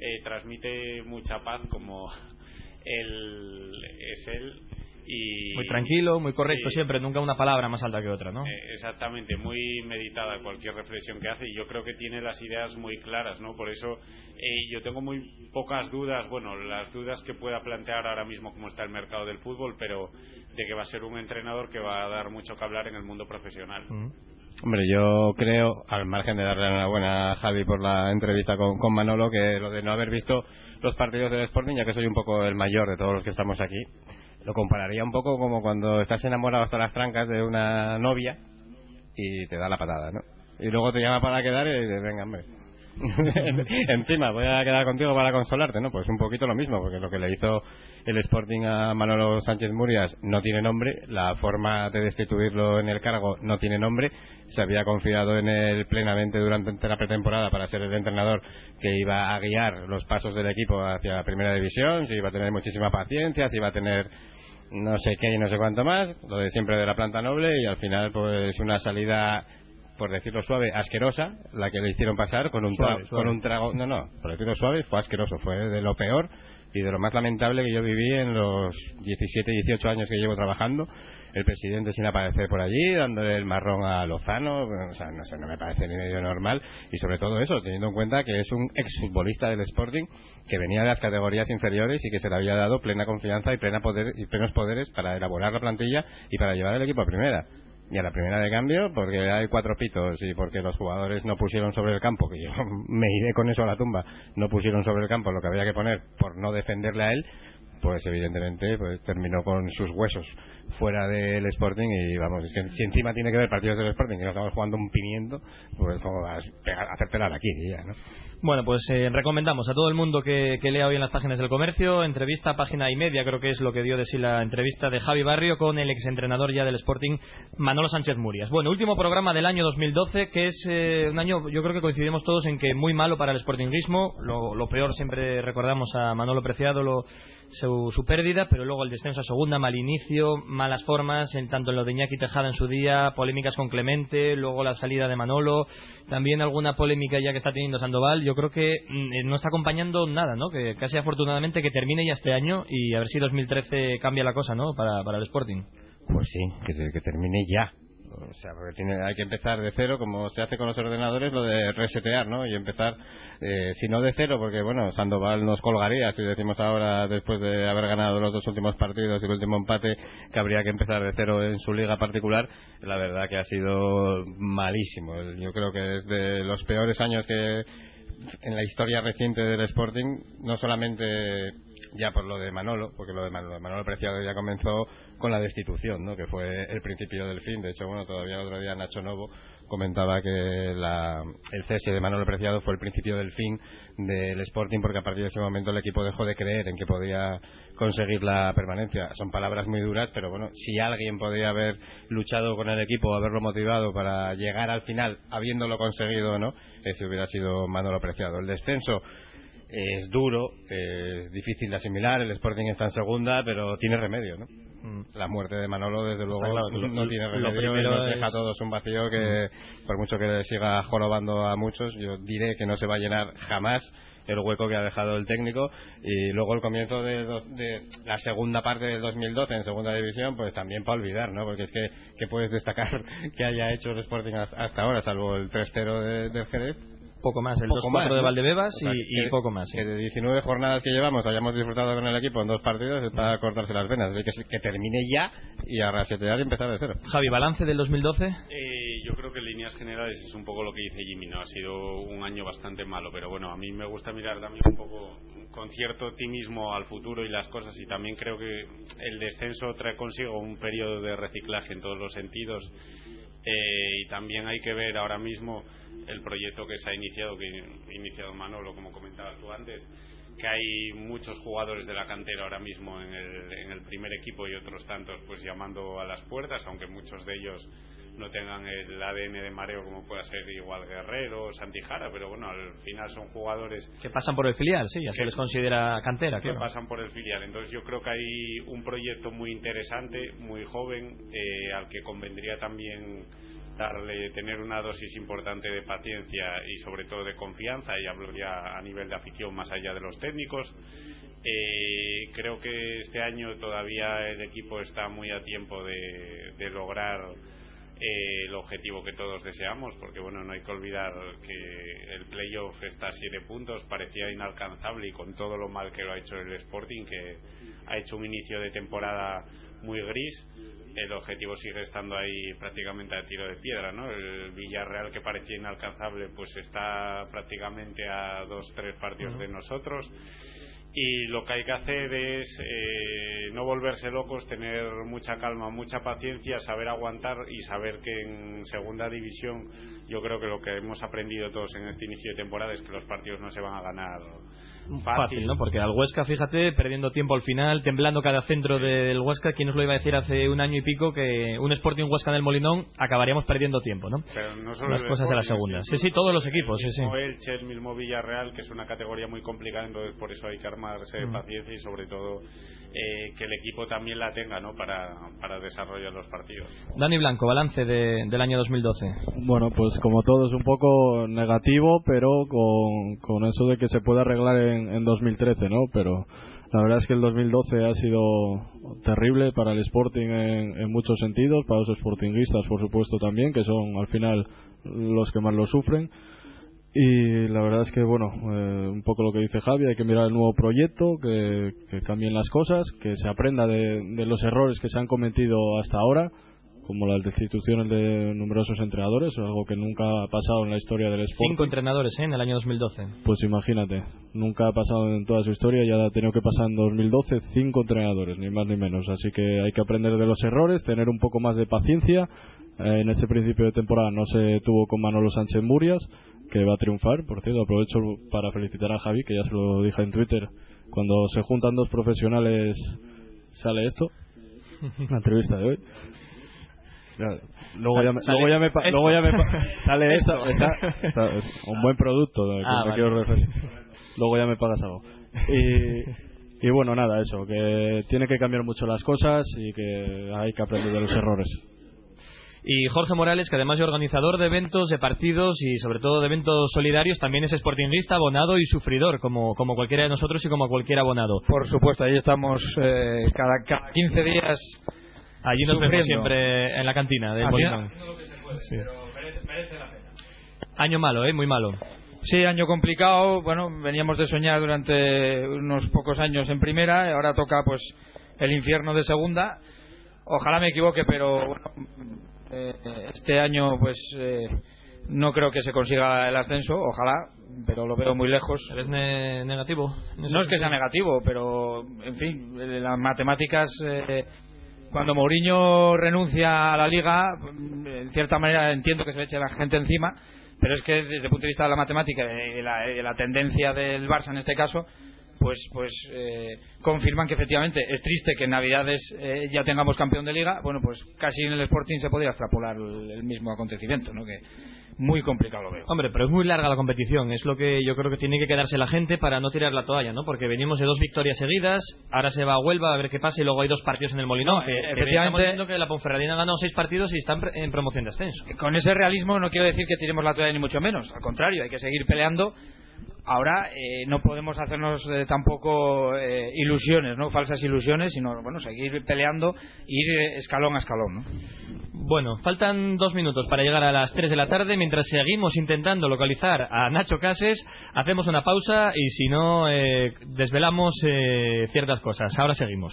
Speaker 11: eh, transmite mucha paz como él es él y
Speaker 2: Muy tranquilo, muy correcto
Speaker 11: Sí.
Speaker 2: siempre, nunca una palabra más alta que otra, ¿no?
Speaker 11: eh, exactamente, muy meditada cualquier reflexión que hace y yo creo que tiene las ideas muy claras, ¿no? Por eso eh, yo tengo muy pocas dudas, bueno, las dudas que pueda plantear ahora mismo cómo está el mercado del fútbol, pero de que va a ser un entrenador que va a dar mucho que hablar en el mundo profesional.
Speaker 8: Hombre, yo creo, al margen de darle enhorabuena a Javi por la entrevista con, con Manolo, que lo de no haber visto los partidos del Sporting, ya que soy un poco el mayor de todos los que estamos aquí, lo compararía un poco como cuando estás enamorado hasta las trancas de una novia y te da la patada, ¿no? y luego te llama para quedar y dices, venga, hombre. Encima, voy a quedar contigo para consolarte, ¿no? Pues un poquito lo mismo, porque lo que le hizo el Sporting a Manolo Sánchez Murias no tiene nombre, la forma de destituirlo en el cargo no tiene nombre, se había confiado en él plenamente durante la pretemporada para ser el entrenador que iba a guiar los pasos del equipo hacia la primera división, se iba a tener muchísima paciencia, se iba a tener no sé qué y no sé cuánto más, lo de siempre de la planta noble y al final pues una salida por decirlo suave, asquerosa, la que le hicieron pasar con un,
Speaker 2: Suave,
Speaker 8: tra-
Speaker 2: suave.
Speaker 8: con un trago, no, no, por decirlo suave, fue asqueroso, fue de lo peor y de lo más lamentable que yo viví en los 17, 18 años que llevo trabajando. El presidente sin aparecer por allí, dándole el marrón a Lozano, o sea, no sé, no me parece ni medio normal y sobre todo eso, teniendo en cuenta que es un exfutbolista del Sporting que venía de las categorías inferiores y que se le había dado plena confianza y, plena poder, y plenos poderes para elaborar la plantilla y para llevar el equipo a primera. Y a la primera de cambio, porque hay cuatro pitos y porque los jugadores no pusieron sobre el campo, que yo me iré con eso a la tumba, no pusieron sobre el campo lo que había que poner por no defenderle a él, pues evidentemente pues terminó con sus huesos fuera del Sporting y vamos, es que si encima tiene que ver partidos del Sporting y no estamos jugando un pimiento, pues como vas a aquí ya, ¿no?
Speaker 2: Bueno, pues eh, recomendamos a todo el mundo que, que lea hoy en las páginas del comercio, entrevista, página y media, creo que es lo que dio de sí la entrevista de Javi Barrio con el exentrenador ya del Sporting, Manolo Sánchez Murias. Bueno, último programa del año 2012, que es eh, un año, yo creo que coincidimos todos en que muy malo para el Sportingismo, lo, peor siempre recordamos a Manolo Preciado, lo, su, su pérdida, pero luego el descenso a segunda, mal inicio, malas formas, en tanto en lo de Iñaki Tejada en su día, polémicas con Clemente, luego la salida de Manolo, también alguna polémica ya que está teniendo Sandoval. Creo que mm, eh, no está acompañando nada, ¿no? Que casi afortunadamente que termine ya este año y a ver si 2013 cambia la cosa, ¿no? Para, para el Sporting.
Speaker 8: Pues sí, que, que termine ya. O sea, porque tiene, hay que empezar de cero, como se hace con los ordenadores, lo de resetear, ¿no? Y empezar, eh, si no de cero, porque bueno, Sandoval nos colgaría, si decimos ahora, después de haber ganado los dos últimos partidos y el último empate, que habría que empezar de cero en su liga particular, la verdad que ha sido malísimo. Yo creo que es de los peores años que en la historia reciente del Sporting, no solamente ya por lo de Manolo, porque lo de Manolo, Manolo Preciado ya comenzó con la destitución, ¿no? que fue el principio del fin. De hecho, bueno, todavía el otro día Nacho Novo comentaba que la- el cese de Manolo Preciado fue el principio del fin del Sporting, porque a partir de ese momento el equipo dejó de creer en que podía conseguir la permanencia. Son palabras muy duras, pero bueno, si alguien podía haber luchado con el equipo, haberlo motivado para llegar al final, habiéndolo conseguido no, ese hubiera sido Manolo Preciado. El descenso es duro, es difícil de asimilar, el Sporting está en segunda, pero tiene remedio, ¿no? La muerte de Manolo, desde luego,
Speaker 2: claro,
Speaker 8: no tiene remedio y nos deja a todos un vacío que, por mucho que siga jorobando a muchos, yo diré que no se va a llenar jamás el hueco que ha dejado el técnico y luego el comienzo de, dos- de la segunda parte del 2012 en segunda división pues también para olvidar ¿no? porque es que, que puedes destacar que haya hecho el Sporting hasta hasta ahora salvo el 3-0 de- del Jerez
Speaker 2: Poco más, el
Speaker 8: Poco
Speaker 2: 2-4
Speaker 8: más,
Speaker 2: de
Speaker 8: ¿no?
Speaker 2: Valdebebas
Speaker 8: O sea,
Speaker 2: y, y
Speaker 8: que-
Speaker 2: poco más. sí.
Speaker 8: que de 19 jornadas que llevamos hayamos disfrutado con el equipo en dos partidos es para cortarse las venas así que, que termine ya y a rasetear y empezar de cero
Speaker 2: Javi, balance del 2012.
Speaker 11: Eh, yo creo que en líneas generales es un poco lo que dice Jimmy, ¿no? Ha sido un año bastante malo, pero bueno, a mí me gusta mirar también un poco con cierto optimismo al futuro y las cosas y también creo que el descenso trae consigo un periodo de reciclaje en todos los sentidos eh, y también hay que ver ahora mismo el proyecto que se ha iniciado, que ha iniciado Manolo, como comentabas tú antes, que hay muchos jugadores de la cantera ahora mismo en el, en el primer equipo y otros tantos pues llamando a las puertas, aunque muchos de ellos no tengan el ADN de mareo como pueda ser igual Guerrero o Santijara, pero bueno, al final son jugadores
Speaker 2: Que pasan por el filial, sí, ya se les considera cantera,
Speaker 11: que
Speaker 2: claro.
Speaker 11: pasan por el filial. Entonces yo creo que hay un proyecto muy interesante, muy joven, eh, al que convendría también darle, tener una dosis importante de paciencia y sobre todo de confianza, y hablo ya a nivel de afición más allá de los técnicos. Eh, creo que este año todavía el equipo está muy a tiempo de, lograr eh, el objetivo que todos deseamos, porque bueno, no hay que olvidar que el playoff está a siete puntos, parecía inalcanzable y con todo lo mal que lo ha hecho el Sporting, que ha hecho un inicio de temporada muy gris, el objetivo sigue estando ahí prácticamente a tiro de piedra, ¿no? El Villarreal que parecía inalcanzable, pues está prácticamente a dos, tres partidos de nosotros y lo que hay que hacer es eh, no volverse locos, tener mucha calma, mucha paciencia, saber aguantar y saber que en segunda división yo creo que lo que hemos aprendido todos en este inicio de temporada es que los partidos no se van a ganar fácil,
Speaker 2: Fácil, ¿no? Porque al Huesca, fíjate, perdiendo tiempo al final, temblando cada centro del Huesca, ¿quién nos lo iba a decir hace un año y pico que un Sporting Huesca en el Molinón acabaríamos perdiendo tiempo, ¿no?
Speaker 11: Pero no solo
Speaker 2: Las cosas de la segunda. Sí, sí, todos los equipos, sí,
Speaker 11: el
Speaker 2: sí.
Speaker 11: mismo Elche, el mismo Villarreal, que es una categoría muy complicada, entonces por eso hay que armarse de
Speaker 2: Mm.
Speaker 11: paciencia y sobre todo eh, que el equipo también la tenga, ¿no? Para, para desarrollar los partidos.
Speaker 2: Dani Blanco, balance de- del año 2012.
Speaker 9: Bueno, pues como todo es un poco negativo, pero con, con eso de que se puede arreglar en, en 2013, ¿no? Pero la verdad es que el 2012 ha sido terrible para el Sporting en, en muchos sentidos, para los sportinguistas, por supuesto, también, que son al final los que más lo sufren. Y la verdad es que, bueno, eh, un poco lo que dice Javi, hay que mirar el nuevo proyecto, que, que cambien las cosas, que se aprenda de, de los errores que se han cometido hasta ahora, como las destituciones de numerosos entrenadores, algo que nunca ha pasado en la historia del Sporting.
Speaker 2: Cinco entrenadores ¿eh? en el año 2012.
Speaker 9: Pues imagínate, nunca ha pasado en toda su historia, ya ha tenido que pasar en 2012 cinco entrenadores, ni más ni menos. Así que hay que aprender de los errores, tener un poco más de paciencia. Eh, en este principio de temporada no se tuvo con Manolo Sánchez Murias, que va a triunfar. Por cierto, aprovecho para felicitar a Javi, que ya se lo dije en Twitter. Cuando se juntan dos profesionales sale esto, la entrevista de hoy. Luego ya, me,
Speaker 2: Sale
Speaker 9: luego ya me, pa-
Speaker 2: esto.
Speaker 9: luego ya me pa- sale esto,
Speaker 2: Esto.
Speaker 9: está- está- es un buen producto que
Speaker 2: Ah,
Speaker 9: me
Speaker 2: vale.
Speaker 9: quiero referir. Luego ya me pagas algo. Y, y bueno, nada, eso, que tiene que cambiar mucho las cosas y que hay que aprender de los errores.
Speaker 2: Y Jorge Morales, que además de organizador de eventos, de partidos y sobre todo de eventos solidarios, también es sportinguista, abonado y sufridor, como, como cualquiera de nosotros y como cualquier abonado.
Speaker 10: Por supuesto, ahí estamos eh, cada, cada 15 días.
Speaker 2: Allí nos vemos siempre en la cantina del
Speaker 10: Haciendo-
Speaker 2: Molinón. Sí. Año malo, ¿eh? Muy malo.
Speaker 10: Sí, año complicado. Bueno, veníamos de soñar durante unos pocos años en primera, y ahora toca pues el infierno de segunda. Ojalá me equivoque, pero bueno, eh, este año pues eh, no creo que se consiga el ascenso. Ojalá, pero lo veo muy lejos.
Speaker 2: ¿Eres ne- negativo?
Speaker 10: No es que sea negativo, pero en fin, eh, las matemáticas. eh, cuando Mourinho renuncia a la liga, en cierta manera entiendo que se le eche la gente encima, pero es que desde el punto de vista de la matemática y la, y la tendencia del Barça en este caso, pues pues eh, confirman que efectivamente es triste que en Navidades eh, ya tengamos campeón de liga. Bueno, pues casi en el Sporting se podría extrapolar el, el mismo acontecimiento, ¿no? Que muy complicado lo veo.
Speaker 2: Hombre, pero es muy larga la competición. Es lo que yo creo que tiene que quedarse la gente para no tirar la toalla, ¿no? Porque venimos de dos victorias seguidas, ahora se va a Huelva a ver qué pasa y luego hay dos partidos en el Molinón.
Speaker 10: No,
Speaker 2: que,
Speaker 10: eh,
Speaker 2: que estamos la Ponferradina ha ganado seis partidos y están pre- en promoción de ascenso.
Speaker 10: con ese realismo no quiero decir que tiremos la toalla ni mucho menos. Al contrario, hay que seguir peleando. Ahora eh, no podemos hacernos eh, tampoco eh, ilusiones, no falsas ilusiones, sino bueno seguir peleando, ir eh, escalón a escalón. ¿no?
Speaker 2: Bueno, faltan dos minutos para llegar a las 3 de la tarde. Mientras seguimos intentando localizar a Nacho Cases, hacemos una pausa y si no, eh, desvelamos eh, ciertas cosas. Ahora seguimos.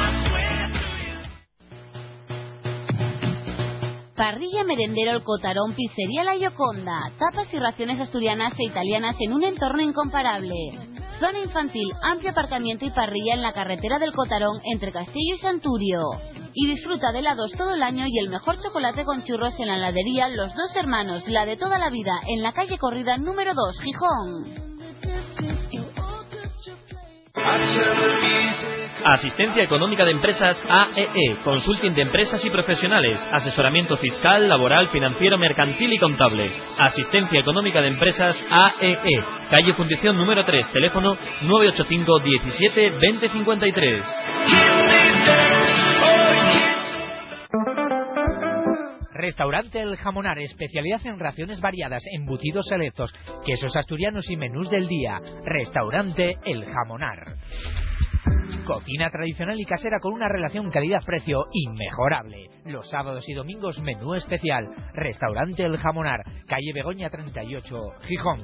Speaker 1: Parrilla Merendero El Cotarón, Pizzería La Yoconda. Tapas y raciones asturianas e italianas en un entorno incomparable. Zona infantil, amplio aparcamiento y parrilla en la carretera del Cotarón entre Castillo y Santurio. Y disfruta de helados todo el año y el mejor chocolate con churros en la heladería Los Dos Hermanos, la de toda la vida, en la calle Corrida número 2, Gijón.
Speaker 2: Asistencia Económica de Empresas AEE, Consulting de Empresas y Profesionales, asesoramiento fiscal, laboral, financiero, mercantil y contable. Asistencia Económica de Empresas AEE, calle Fundición número 3, teléfono 985 17 2053.
Speaker 6: Restaurante El Jamonar, especialidad en raciones variadas, embutidos selectos, quesos asturianos y menús del día. Restaurante El Jamonar. Cocina tradicional y casera con una relación calidad-precio inmejorable. Los sábados y domingos menú especial. Restaurante El Jamonar, calle Begoña 38, Gijón.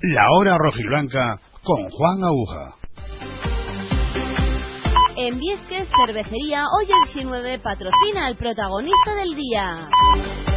Speaker 7: La hora rojiblanca con Juan Aguja.
Speaker 1: En Viesques Cervecería, hoy el 19 patrocina al protagonista del día.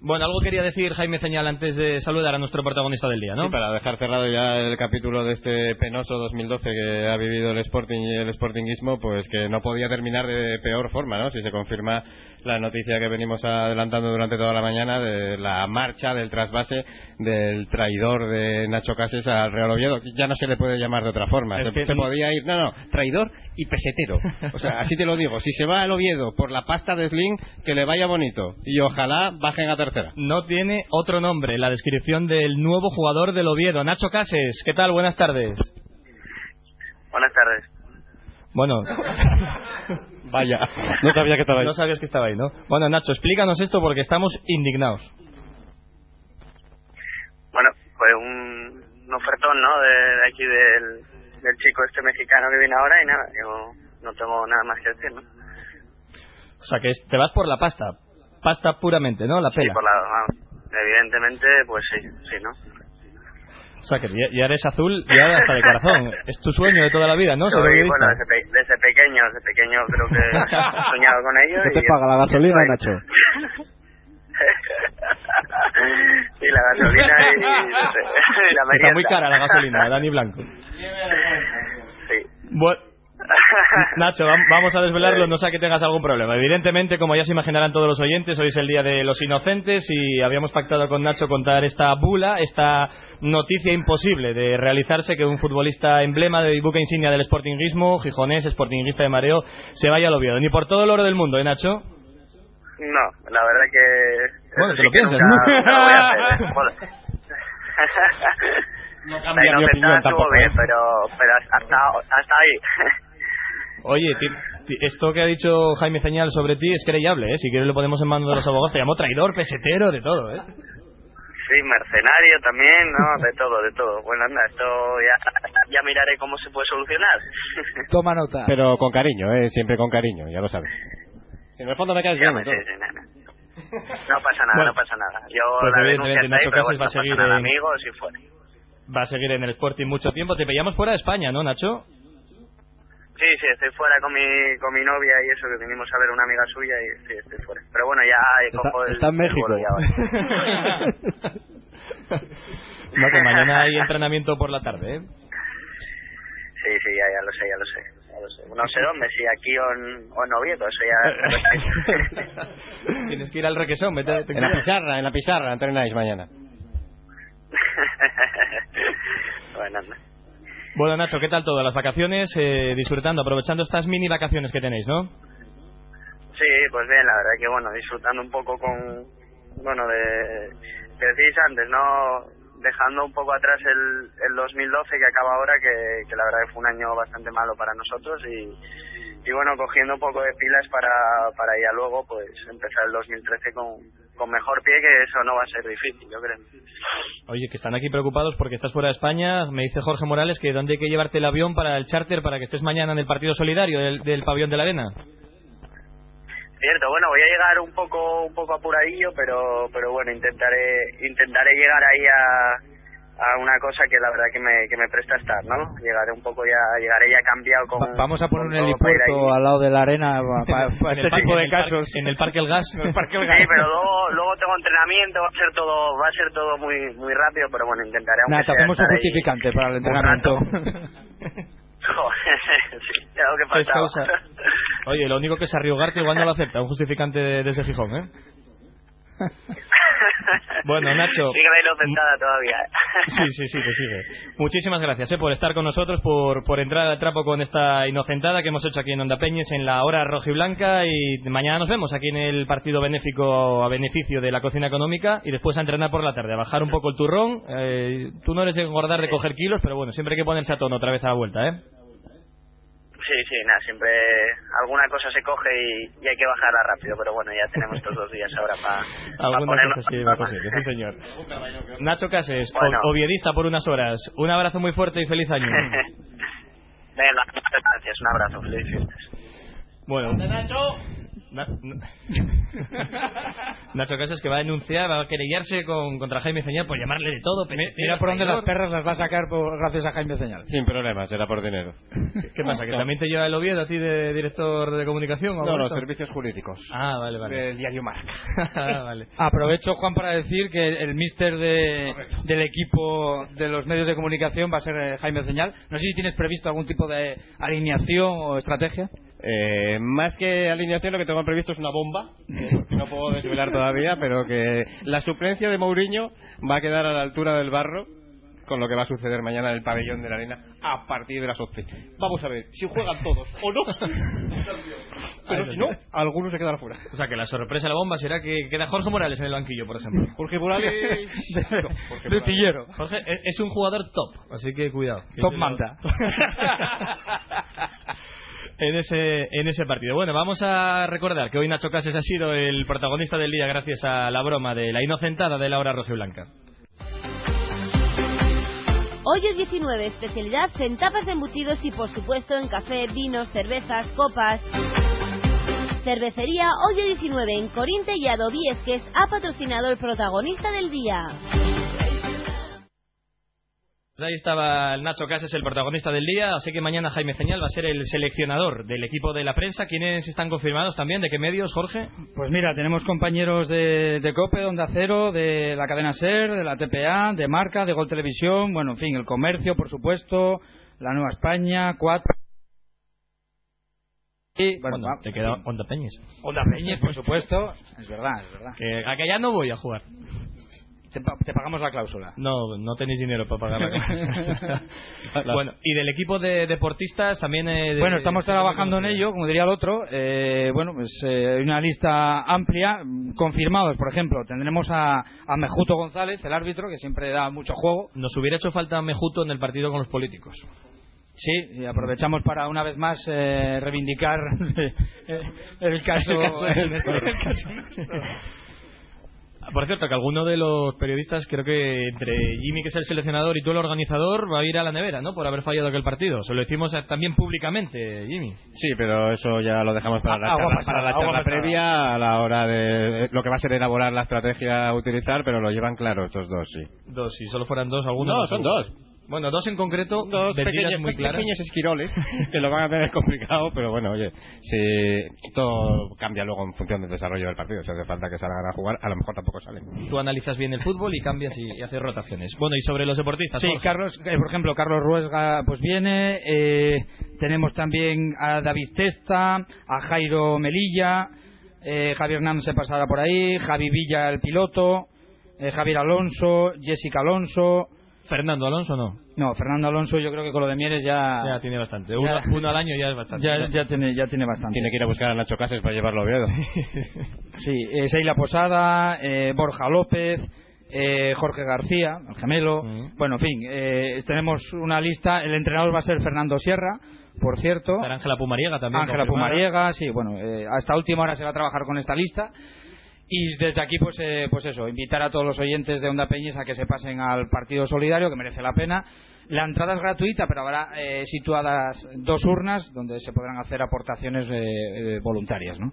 Speaker 2: Bueno, algo quería decir Jaime Señal antes de saludar a nuestro protagonista del día, ¿no?
Speaker 8: Para dejar cerrado ya el capítulo de este penoso 2012 que ha vivido el Sporting y el Sportingismo, pues que no podía terminar de peor forma, ¿no? Si se confirma la noticia que venimos adelantando durante toda la mañana de la marcha del trasvase del traidor de Nacho Cases al Real Oviedo. Ya no se le puede llamar de otra forma.
Speaker 2: Es
Speaker 8: se,
Speaker 2: que
Speaker 8: se
Speaker 2: no-
Speaker 8: podía ir, no, no, traidor y pesetero. O sea, así te lo digo. Si se va al Oviedo por la pasta de Sling, que le vaya bonito. Y ojalá bajen a tercera.
Speaker 2: No tiene otro nombre, la descripción del nuevo jugador del Oviedo, Nacho Cases. ¿Qué tal? Buenas tardes.
Speaker 12: Buenas tardes.
Speaker 2: Bueno,
Speaker 8: Vaya, no sabía que estaba ahí.
Speaker 2: no sabías que estaba ahí, ¿no? Bueno, Nacho, explícanos esto porque estamos indignados.
Speaker 12: Bueno, pues un, un ofertón, ¿no? De, de aquí del, del chico este mexicano que viene ahora y nada, yo no tengo nada más que decir, ¿no?
Speaker 2: O sea, que es- te vas por la pasta. Pasta puramente, ¿no? La
Speaker 12: Sí,
Speaker 2: pela.
Speaker 12: por la, vamos, evidentemente, pues sí, sí, ¿no?
Speaker 2: O sea, que ya, ya eres azul ya hasta de corazón. Es tu sueño de toda la vida, ¿no?
Speaker 12: Soy, bueno, desde, pe- desde pequeño, desde pequeño creo que he soñado con ello.
Speaker 9: ¿Qué te
Speaker 12: y-
Speaker 9: paga la gasolina, Nacho?
Speaker 12: y la gasolina y, y la merienda.
Speaker 2: Está muy cara la gasolina, Dani Blanco.
Speaker 12: Sí.
Speaker 2: Bueno, Nacho, vam- vamos a desvelarlo, no sea que tengas algún problema. Evidentemente, como ya se imaginarán todos los oyentes, hoy es el Día de los Inocentes y habíamos pactado con Nacho contar esta bula, esta noticia imposible de realizarse que un futbolista emblema de buque insignia del sportingismo, gijonés, sportinguista de mareo, se vaya al Oviedo. Ni por todo el oro del mundo, ¿eh, Nacho?
Speaker 12: No, la verdad que...
Speaker 2: Bueno, te lo piensas, ¿no?
Speaker 12: nunca lo voy a hacer, ¿eh? Bien, pero, pero hasta, hasta ahí.
Speaker 2: Oye, ti- ti- esto que ha dicho Jaime Señal sobre ti es creíble, ¿eh? Si quieres lo ponemos en mano de los abogados. Te llamó traidor, pesetero, de todo, ¿eh?
Speaker 12: Sí, mercenario también, ¿no? De todo, de todo. Bueno, anda, esto ya, ya miraré cómo se puede solucionar.
Speaker 9: Toma nota.
Speaker 8: Pero con cariño, ¿eh? Siempre con cariño, ya lo sabes. Si en el fondo me caes bien.
Speaker 12: No pasa nada,
Speaker 2: Bueno,
Speaker 12: no pasa nada. Yo
Speaker 2: pues
Speaker 12: la denuncia está ahí, pero bueno,
Speaker 2: va a
Speaker 12: no pasa
Speaker 2: seguir
Speaker 12: nada,
Speaker 2: en-
Speaker 12: amigos y fuera.
Speaker 2: Va a seguir en el Sporting mucho tiempo. Te pillamos fuera de España, ¿no, Nacho?
Speaker 12: Sí, sí, estoy fuera con mi, con mi novia y eso, que vinimos a ver una amiga suya y sí, estoy fuera. Pero bueno, ya eh,
Speaker 9: Está-
Speaker 12: cojo el...
Speaker 9: está en México.
Speaker 12: ya.
Speaker 2: No, que mañana hay entrenamiento por la tarde, ¿eh?
Speaker 12: Sí, sí, ya, ya lo sé, ya lo sé. ya lo sé. No sé dónde, si aquí o en, o en Oviedo, eso ya...
Speaker 2: Tienes que ir al requesón, vete.
Speaker 8: En la pizarra, en la pizarra, entrenáis mañana.
Speaker 12: bueno, anda.
Speaker 2: Bueno, Nacho, ¿qué tal todo? Las vacaciones, eh, disfrutando, aprovechando estas mini vacaciones que tenéis, ¿no?
Speaker 12: Sí, pues bien, la verdad que bueno, disfrutando un poco con, bueno, de, que decís antes, ¿no? Dejando un poco atrás el, el 2012 que acaba ahora, que, la verdad que fue un año bastante malo para nosotros y, y bueno, cogiendo un poco de pilas para, para ya luego pues empezar el 2013 con, con mejor pie, que eso no va a ser difícil, yo creo.
Speaker 2: Oye, que están aquí preocupados porque estás fuera de España. Me dice Jorge Morales que dónde hay que llevarte el avión para el charter para que estés mañana en el partido solidario del, del pabellón de la arena.
Speaker 12: Cierto, bueno, voy a llegar un poco un poco apuradillo, pero pero bueno, intentaré intentaré llegar ahí a, a una cosa que la verdad que me, que me presta estar, ¿no? Llegaré un poco ya llegaré ya cambiado con
Speaker 9: Va- Vamos a poner un
Speaker 12: para
Speaker 9: helipuerto al lado de la arena para,
Speaker 2: En el
Speaker 9: este
Speaker 2: parque-
Speaker 9: tipo
Speaker 2: en
Speaker 9: de
Speaker 2: el parque-
Speaker 9: casos.
Speaker 2: en el Parque El Gas.
Speaker 12: Sí, pero luego luego tengo entrenamiento, va a ser todo va a ser todo muy muy rápido, pero bueno, intentaré aunque
Speaker 9: Nada, te hacemos un justificante para el entrenamiento.
Speaker 12: sí, ya lo que
Speaker 2: Es
Speaker 12: faltaba.
Speaker 2: causa- Oye, lo único que es arriogarte igual no lo acepta, un justificante de- desde Gijón, ¿eh? Bueno, Nacho.
Speaker 12: Sigue la inocentada todavía.
Speaker 2: Sí, sí, sí, te sigue. Muchísimas gracias eh, por estar con nosotros, por, por entrar al trapo con esta inocentada que hemos hecho aquí en Onda Peñes en la hora rojiblanca y mañana nos vemos aquí en el partido benéfico a beneficio de la cocina económica y después a entrenar por la tarde, a bajar un poco el turrón. Eh, tú no eres de engordar de coger kilos, pero bueno, siempre hay que ponerse a tono otra vez a la vuelta, ¿eh?
Speaker 12: Sí, sí, nada, siempre alguna cosa se coge y, y hay que bajarla rápido, pero bueno, ya tenemos estos dos días ahora para
Speaker 2: Alguna
Speaker 12: ponernos...
Speaker 2: cosa sí va posible, sí señor. Nacho Cases, o-
Speaker 12: Bueno.
Speaker 2: oviedista por unas horas. Un abrazo muy fuerte y feliz año.
Speaker 12: Venga, gracias, un abrazo, feliz fiestas.
Speaker 2: Bueno. Na- na- Nacho Casas que va a denunciar, va a querellarse con, contra Jaime Señal por llamarle de todo.
Speaker 10: Mira
Speaker 2: penetero,
Speaker 10: por dónde las perras las va a sacar por- gracias a Jaime Señal.
Speaker 8: Sin problemas, era por dinero.
Speaker 2: ¿Qué pasa? ¿Que también te lleva el Oviedo a ti de director de comunicación? o
Speaker 8: No, los servicios jurídicos.
Speaker 2: Ah, vale, vale.
Speaker 8: Del diario Marca.
Speaker 2: Ah, vale.
Speaker 10: Aprovecho, Juan, para decir que el mister de, del equipo de los medios de comunicación va a ser eh, Jaime Señal. No sé si tienes previsto algún tipo de alineación o estrategia.
Speaker 8: Eh, más que alineación, lo que tengo previsto es una bomba, que no puedo desvelar todavía, pero que la suplencia de Mourinho va a quedar a la altura del barro con lo que va a suceder mañana en el pabellón de la arena a partir de las 11. Vamos a ver si juegan todos o no. Pero si no, algunos se quedan afuera.
Speaker 2: O sea, que la sorpresa de la bomba será que queda Jorge Morales en el banquillo, por ejemplo.
Speaker 8: Jorge Morales. No, Jorge
Speaker 10: de Tillero.
Speaker 2: Jorge es, es un jugador top, así que cuidado. Que
Speaker 10: Top manta.
Speaker 2: en ese en ese partido. Bueno, vamos a recordar que hoy Nacho Cases ha sido el protagonista del día gracias a la broma de la inocentada de la hora roja y blanca.
Speaker 1: Hoy es 19, especialidad en tapas de embutidos y por supuesto en café, vinos, cervezas, copas. Cervecería Hoy 19 en Corinte y Adobiesques ha patrocinado el protagonista del día.
Speaker 2: Pues ahí estaba el Nacho Cases, el protagonista del día, así que mañana Jaime Señal va a ser el seleccionador del equipo de la prensa. ¿Quiénes están confirmados también? ¿De qué medios, Jorge?
Speaker 10: Pues mira, tenemos compañeros de, de COPE, de Onda Cero, de la cadena SER, de la TPA, de Marca, de Gol Televisión, bueno, en fin, el comercio, por supuesto, la Nueva España, Cuatro. Y, bueno,
Speaker 2: Onda, te queda Onda Peñes.
Speaker 10: Onda Peñes, por supuesto. Es verdad, es verdad.
Speaker 2: Que, a que ya no voy a jugar.
Speaker 10: Te, pa- te pagamos la cláusula.
Speaker 2: No, no tenéis dinero para pagar la cláusula. bueno, y del equipo de deportistas también... eh, de-
Speaker 10: Bueno, estamos
Speaker 2: de-
Speaker 10: trabajando en ello, como diría el otro. Eh, bueno, pues eh, hay una lista amplia. Confirmados, por ejemplo, tendremos a, a Mejuto González, el árbitro, que siempre da mucho juego.
Speaker 2: Nos hubiera hecho falta Mejuto en el partido con los políticos.
Speaker 10: Sí, y aprovechamos para una vez más eh, reivindicar el caso.
Speaker 2: El caso de
Speaker 10: el-
Speaker 2: Néstor.
Speaker 10: el caso Néstor.
Speaker 2: Por cierto, que alguno de los periodistas, creo que entre Jimmy, que es el seleccionador, y tú el organizador, va a ir a la nevera, ¿no? Por haber fallado aquel partido. Se lo decimos también públicamente, Jimmy.
Speaker 8: Sí, pero eso ya lo dejamos para la
Speaker 2: Agua
Speaker 8: charla,
Speaker 2: pasada,
Speaker 8: para la charla
Speaker 2: pasada.
Speaker 8: previa a la hora de lo que va a ser elaborar la estrategia a utilizar, pero lo llevan claro estos dos, sí.
Speaker 2: Dos, si solo fueran dos, algunos.
Speaker 8: No, son dos.
Speaker 2: Bueno, dos en concreto,
Speaker 8: Dos pequeños,
Speaker 2: muy
Speaker 8: dos
Speaker 2: claras.
Speaker 8: pequeños esquiroles que lo van a tener complicado, pero bueno, oye, si todo cambia luego en función del desarrollo del partido. Si hace falta que salgan a jugar, a lo mejor tampoco salen.
Speaker 2: Tú analizas bien el fútbol y cambias y, y haces rotaciones. Bueno, y sobre los deportistas.
Speaker 10: Sí,
Speaker 2: Jorge?
Speaker 10: Carlos, eh, por ejemplo, Carlos Ruesga pues viene, eh, tenemos también a David Testa, a Jairo Melilla, eh, Javier Hernández se pasará por ahí, Javi Villa el piloto, eh, Javier Alonso, Jessica Alonso.
Speaker 2: Fernando Alonso no.
Speaker 10: No, Fernando Alonso yo creo que con lo de Mieres ya...
Speaker 2: Ya tiene bastante.
Speaker 10: Ya-
Speaker 2: Uno, uno al año ya es bastante.
Speaker 10: Ya, ya tiene, ya tiene bastante.
Speaker 8: Tiene que ir a buscar a Nacho Cases para llevarlo a Oviedo.
Speaker 10: Sí, eh, Seila Posada, eh, Borja López, eh, Jorge García, el gemelo. Bueno, en fin, eh, tenemos una lista. El entrenador va a ser Fernando Sierra, por cierto.
Speaker 2: Ángela Pumariega también.
Speaker 10: Ángela. Pumariega, sí, bueno, eh, hasta última hora se va a trabajar con esta lista. Y desde aquí, pues, eh, pues eso, invitar a todos los oyentes de Onda Peñes a que se pasen al Partido Solidario, que merece la pena. La entrada es gratuita, pero habrá eh, situadas dos urnas donde se podrán hacer aportaciones eh, eh, voluntarias, ¿no?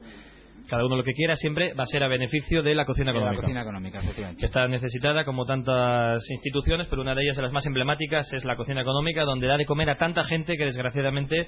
Speaker 2: Cada uno lo que quiera siempre va a ser a beneficio de la cocina
Speaker 10: De la
Speaker 2: económica.
Speaker 10: cocina económica, efectivamente.
Speaker 2: que está necesitada como tantas instituciones, pero una de ellas de las más emblemáticas es la cocina económica, donde da de comer a tanta gente que desgraciadamente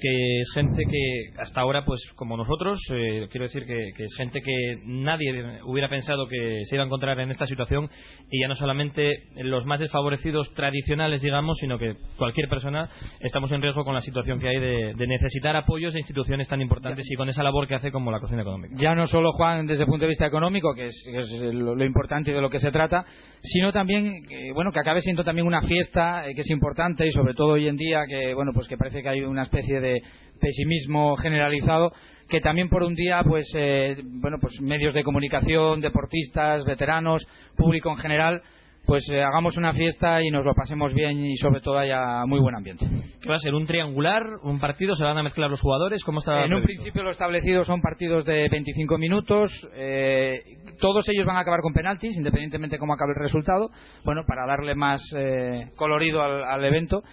Speaker 2: que es gente que hasta ahora, pues como nosotros, eh, quiero decir que, que es gente que nadie hubiera pensado que se iba a encontrar en esta situación y ya no solamente los más desfavorecidos tradicionales, digamos, sino que cualquier persona estamos en riesgo con la situación que hay de, de necesitar apoyos de instituciones tan importantes y con esa labor que hace como la cocina económica.
Speaker 10: Ya no solo Juan desde el punto de vista económico que es, es lo, lo importante de lo que se trata sino también bueno que acabe siendo también una fiesta eh, que es importante y sobre todo hoy en día que bueno pues que parece que hay una especie de pesimismo generalizado que también por un día pues eh, bueno pues medios de comunicación deportistas veteranos público en general pues eh, hagamos una fiesta y nos lo pasemos bien y sobre todo haya muy buen ambiente.
Speaker 2: ¿Qué va a ser? ¿Un triangular? ¿Un partido? ¿Se van a mezclar los jugadores? ¿Cómo está
Speaker 10: En un
Speaker 2: previsto?
Speaker 10: principio lo establecido son partidos de 25 minutos. eh, todos ellos van a acabar con penaltis, independientemente de cómo acabe el resultado. Bueno, para darle más eh, colorido al, al evento.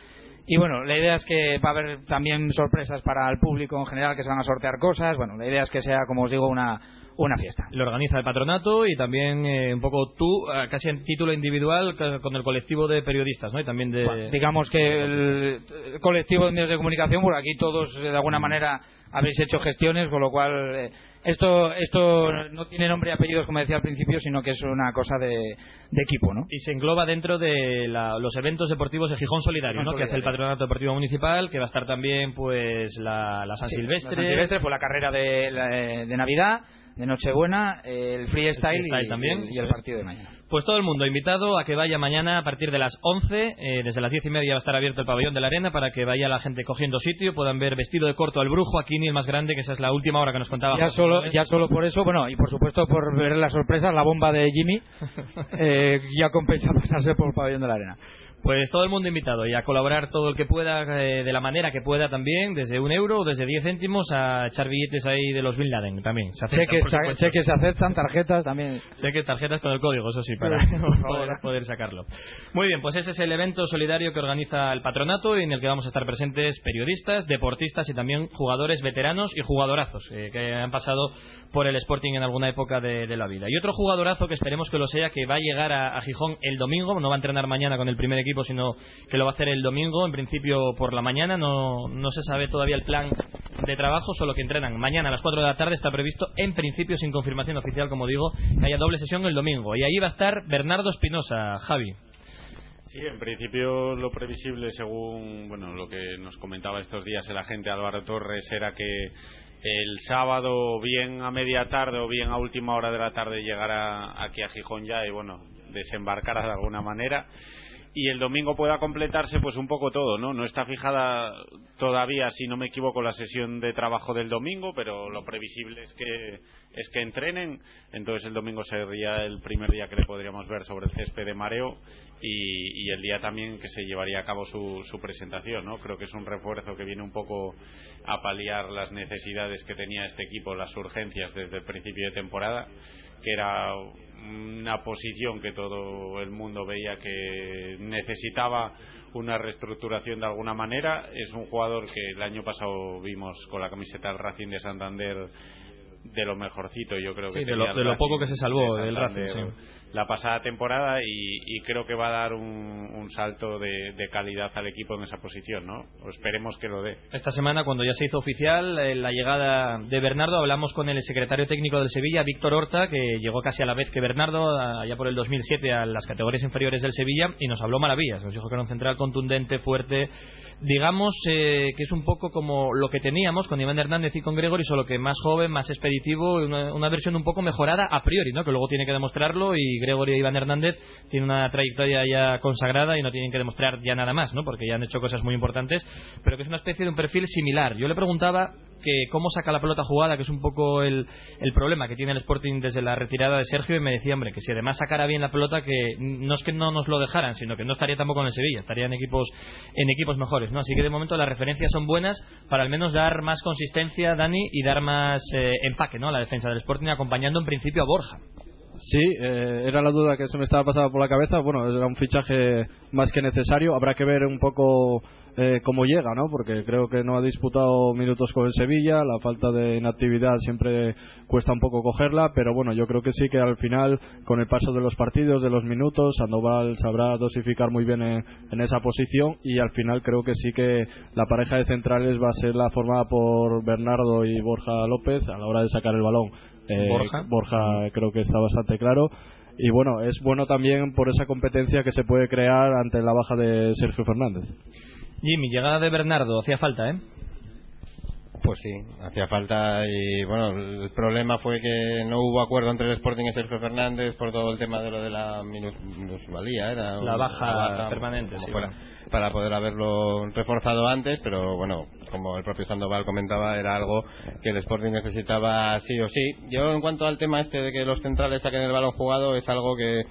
Speaker 10: Y bueno, la idea es que va a haber también sorpresas para el público en general, que se van a sortear cosas. Bueno, la idea es que sea, como os digo, una, una fiesta.
Speaker 2: Lo organiza el patronato y también eh, un poco tú, eh, casi en título individual, con el colectivo de periodistas, ¿no? Y también de...
Speaker 10: Bueno, digamos que el, el colectivo de medios de comunicación, por aquí todos eh, de alguna manera habéis hecho gestiones, con lo cual eh, esto esto no tiene nombre y apellidos, como decía al principio, sino que es una cosa de, de equipo, ¿no?
Speaker 2: Y se engloba dentro de la- los eventos deportivos de Gijón Solidario, Que hace el. Patronato Deportivo Municipal, que va a estar también, pues, la, la San
Speaker 10: Sí,
Speaker 2: Silvestre.
Speaker 10: la San Silvestre fue la carrera de, la- de Navidad, de Nochebuena, el freestyle,
Speaker 2: El freestyle
Speaker 10: y,
Speaker 2: también,
Speaker 10: y el partido de mañana.
Speaker 2: Pues todo el mundo invitado a que vaya mañana a partir de las 11, eh, desde las 10 y media va a estar abierto el pabellón de la arena para que vaya la gente cogiendo sitio, puedan ver vestido de corto al brujo, aquí ni el más grande, que esa es la última hora que nos contaba.
Speaker 10: Ya solo, ya solo por eso, bueno, y por supuesto por ver la sorpresa, la bomba de Jimmy, eh, ya compensa pasarse por el pabellón de la arena.
Speaker 2: Pues todo el mundo invitado y a colaborar todo el que pueda, eh, de la manera que pueda también, desde un euro o desde 10 céntimos a echar billetes ahí de los Bin Laden también. Se aceptan,
Speaker 10: Cheques, cheques se aceptan, tarjetas también.
Speaker 2: Que tarjetas con el código, eso sí, para poder, poder sacarlo. Muy bien, pues ese es el evento solidario que organiza el patronato y en el que vamos a estar presentes periodistas, deportistas y también jugadores veteranos y jugadorazos eh, que han pasado por el Sporting en alguna época de, de la vida. Y otro jugadorazo que esperemos que lo sea, que va a llegar a, a Gijón el domingo, no va a entrenar mañana con el primer equipo, sino que lo va a hacer el domingo, en principio por la mañana, no, no se sabe todavía el plan de trabajo, solo que entrenan mañana a las 4 de la tarde, está previsto en principio sin confirmación oficial, como digo, que haya doble sesión el domingo. Y ahí va a estar Bernardo Espinosa, Javi.
Speaker 11: Sí, en principio lo previsible, según bueno lo que nos comentaba estos días el agente Álvaro Torres, era que el sábado, bien a media tarde o bien a última hora de la tarde, llegara aquí a Gijón ya y bueno, desembarcara de alguna manera. Y el domingo pueda completarse pues un poco todo, ¿no? No está fijada todavía, si no me equivoco, la sesión de trabajo del domingo, pero lo previsible es que es que entrenen. Entonces el domingo sería el primer día que le podríamos ver sobre el césped de mareo y, el día también que se llevaría a cabo su, su presentación, ¿no? Creo que es un refuerzo que viene un poco a paliar las necesidades que tenía este equipo, las urgencias desde el principio de temporada, que era una posición que todo el mundo veía que necesitaba una reestructuración de alguna manera. Es un jugador que el año pasado vimos con la camiseta del Racing de Santander de lo mejorcito, yo creo que
Speaker 2: Sí, de
Speaker 11: tenía
Speaker 2: lo- de lo poco que se salvó
Speaker 11: de
Speaker 2: del Racing, sí.
Speaker 11: La pasada temporada y, y creo que va a dar un, salto de, calidad al equipo en esa posición, ¿no? O esperemos que lo dé.
Speaker 2: Esta semana, cuando ya se hizo oficial eh, la llegada de Bernardo, hablamos con el secretario técnico del Sevilla, Víctor Horta, que llegó casi a la vez que Bernardo, allá por el 2007, a las categorías inferiores del Sevilla, y nos habló maravillas. Nos dijo que era un central contundente, fuerte. Digamos eh, que es un poco como lo que teníamos con Iván Hernández y con Gregory, solo que más joven, más expeditivo, una, una versión un poco mejorada a priori, ¿no? Que luego tiene que demostrarlo, y Gregory e Iván Hernández tienen una trayectoria ya consagrada y no tienen que demostrar ya nada más, ¿no? Porque ya han hecho cosas muy importantes, pero que es una especie de un perfil similar. Yo le preguntaba que cómo saca la pelota jugada, que es un poco el, el problema que tiene el Sporting desde la retirada de Sergio, y me decía, hombre, que si además sacara bien la pelota, que no es que no nos lo dejaran, sino que no estaría tampoco en el Sevilla, estaría en equipos, en equipos mejores, ¿no? Así que de momento las referencias son buenas para al menos dar más consistencia, Dani, y dar más eh, empaque, ¿no? a La defensa del Sporting acompañando en principio a Borja.
Speaker 9: Sí, eh, era la duda que se me estaba pasando por la cabeza. Bueno, era un fichaje más que necesario. Habrá que ver un poco eh, cómo llega, ¿no? Porque creo que no ha disputado minutos con el Sevilla. La falta de inactividad siempre cuesta un poco cogerla. Pero bueno, yo creo que sí que al final, con el paso de los partidos, de los minutos, Sandoval sabrá dosificar muy bien en, en esa posición. Y al final creo que sí que la pareja de centrales va a ser la formada por Bernardo y Borja López a la hora de sacar el balón. Eh,
Speaker 2: Borja.
Speaker 9: Borja creo que está bastante claro. Y bueno, es bueno también por esa competencia que se puede crear ante la baja de Sergio Fernández.
Speaker 2: Jimmy, llegada de Bernardo, hacía falta, ¿eh?
Speaker 8: Pues sí, hacía falta y bueno, el problema fue que no hubo acuerdo entre el Sporting y Sergio Fernández por todo el tema de lo de la minus- minusvalía, era
Speaker 2: La baja permanente, sí,
Speaker 8: fuera, para poder haberlo reforzado antes, pero bueno, como el propio Sandoval comentaba, era algo que el Sporting necesitaba sí o sí. Yo en cuanto al tema este de que los centrales saquen el balón jugado es algo que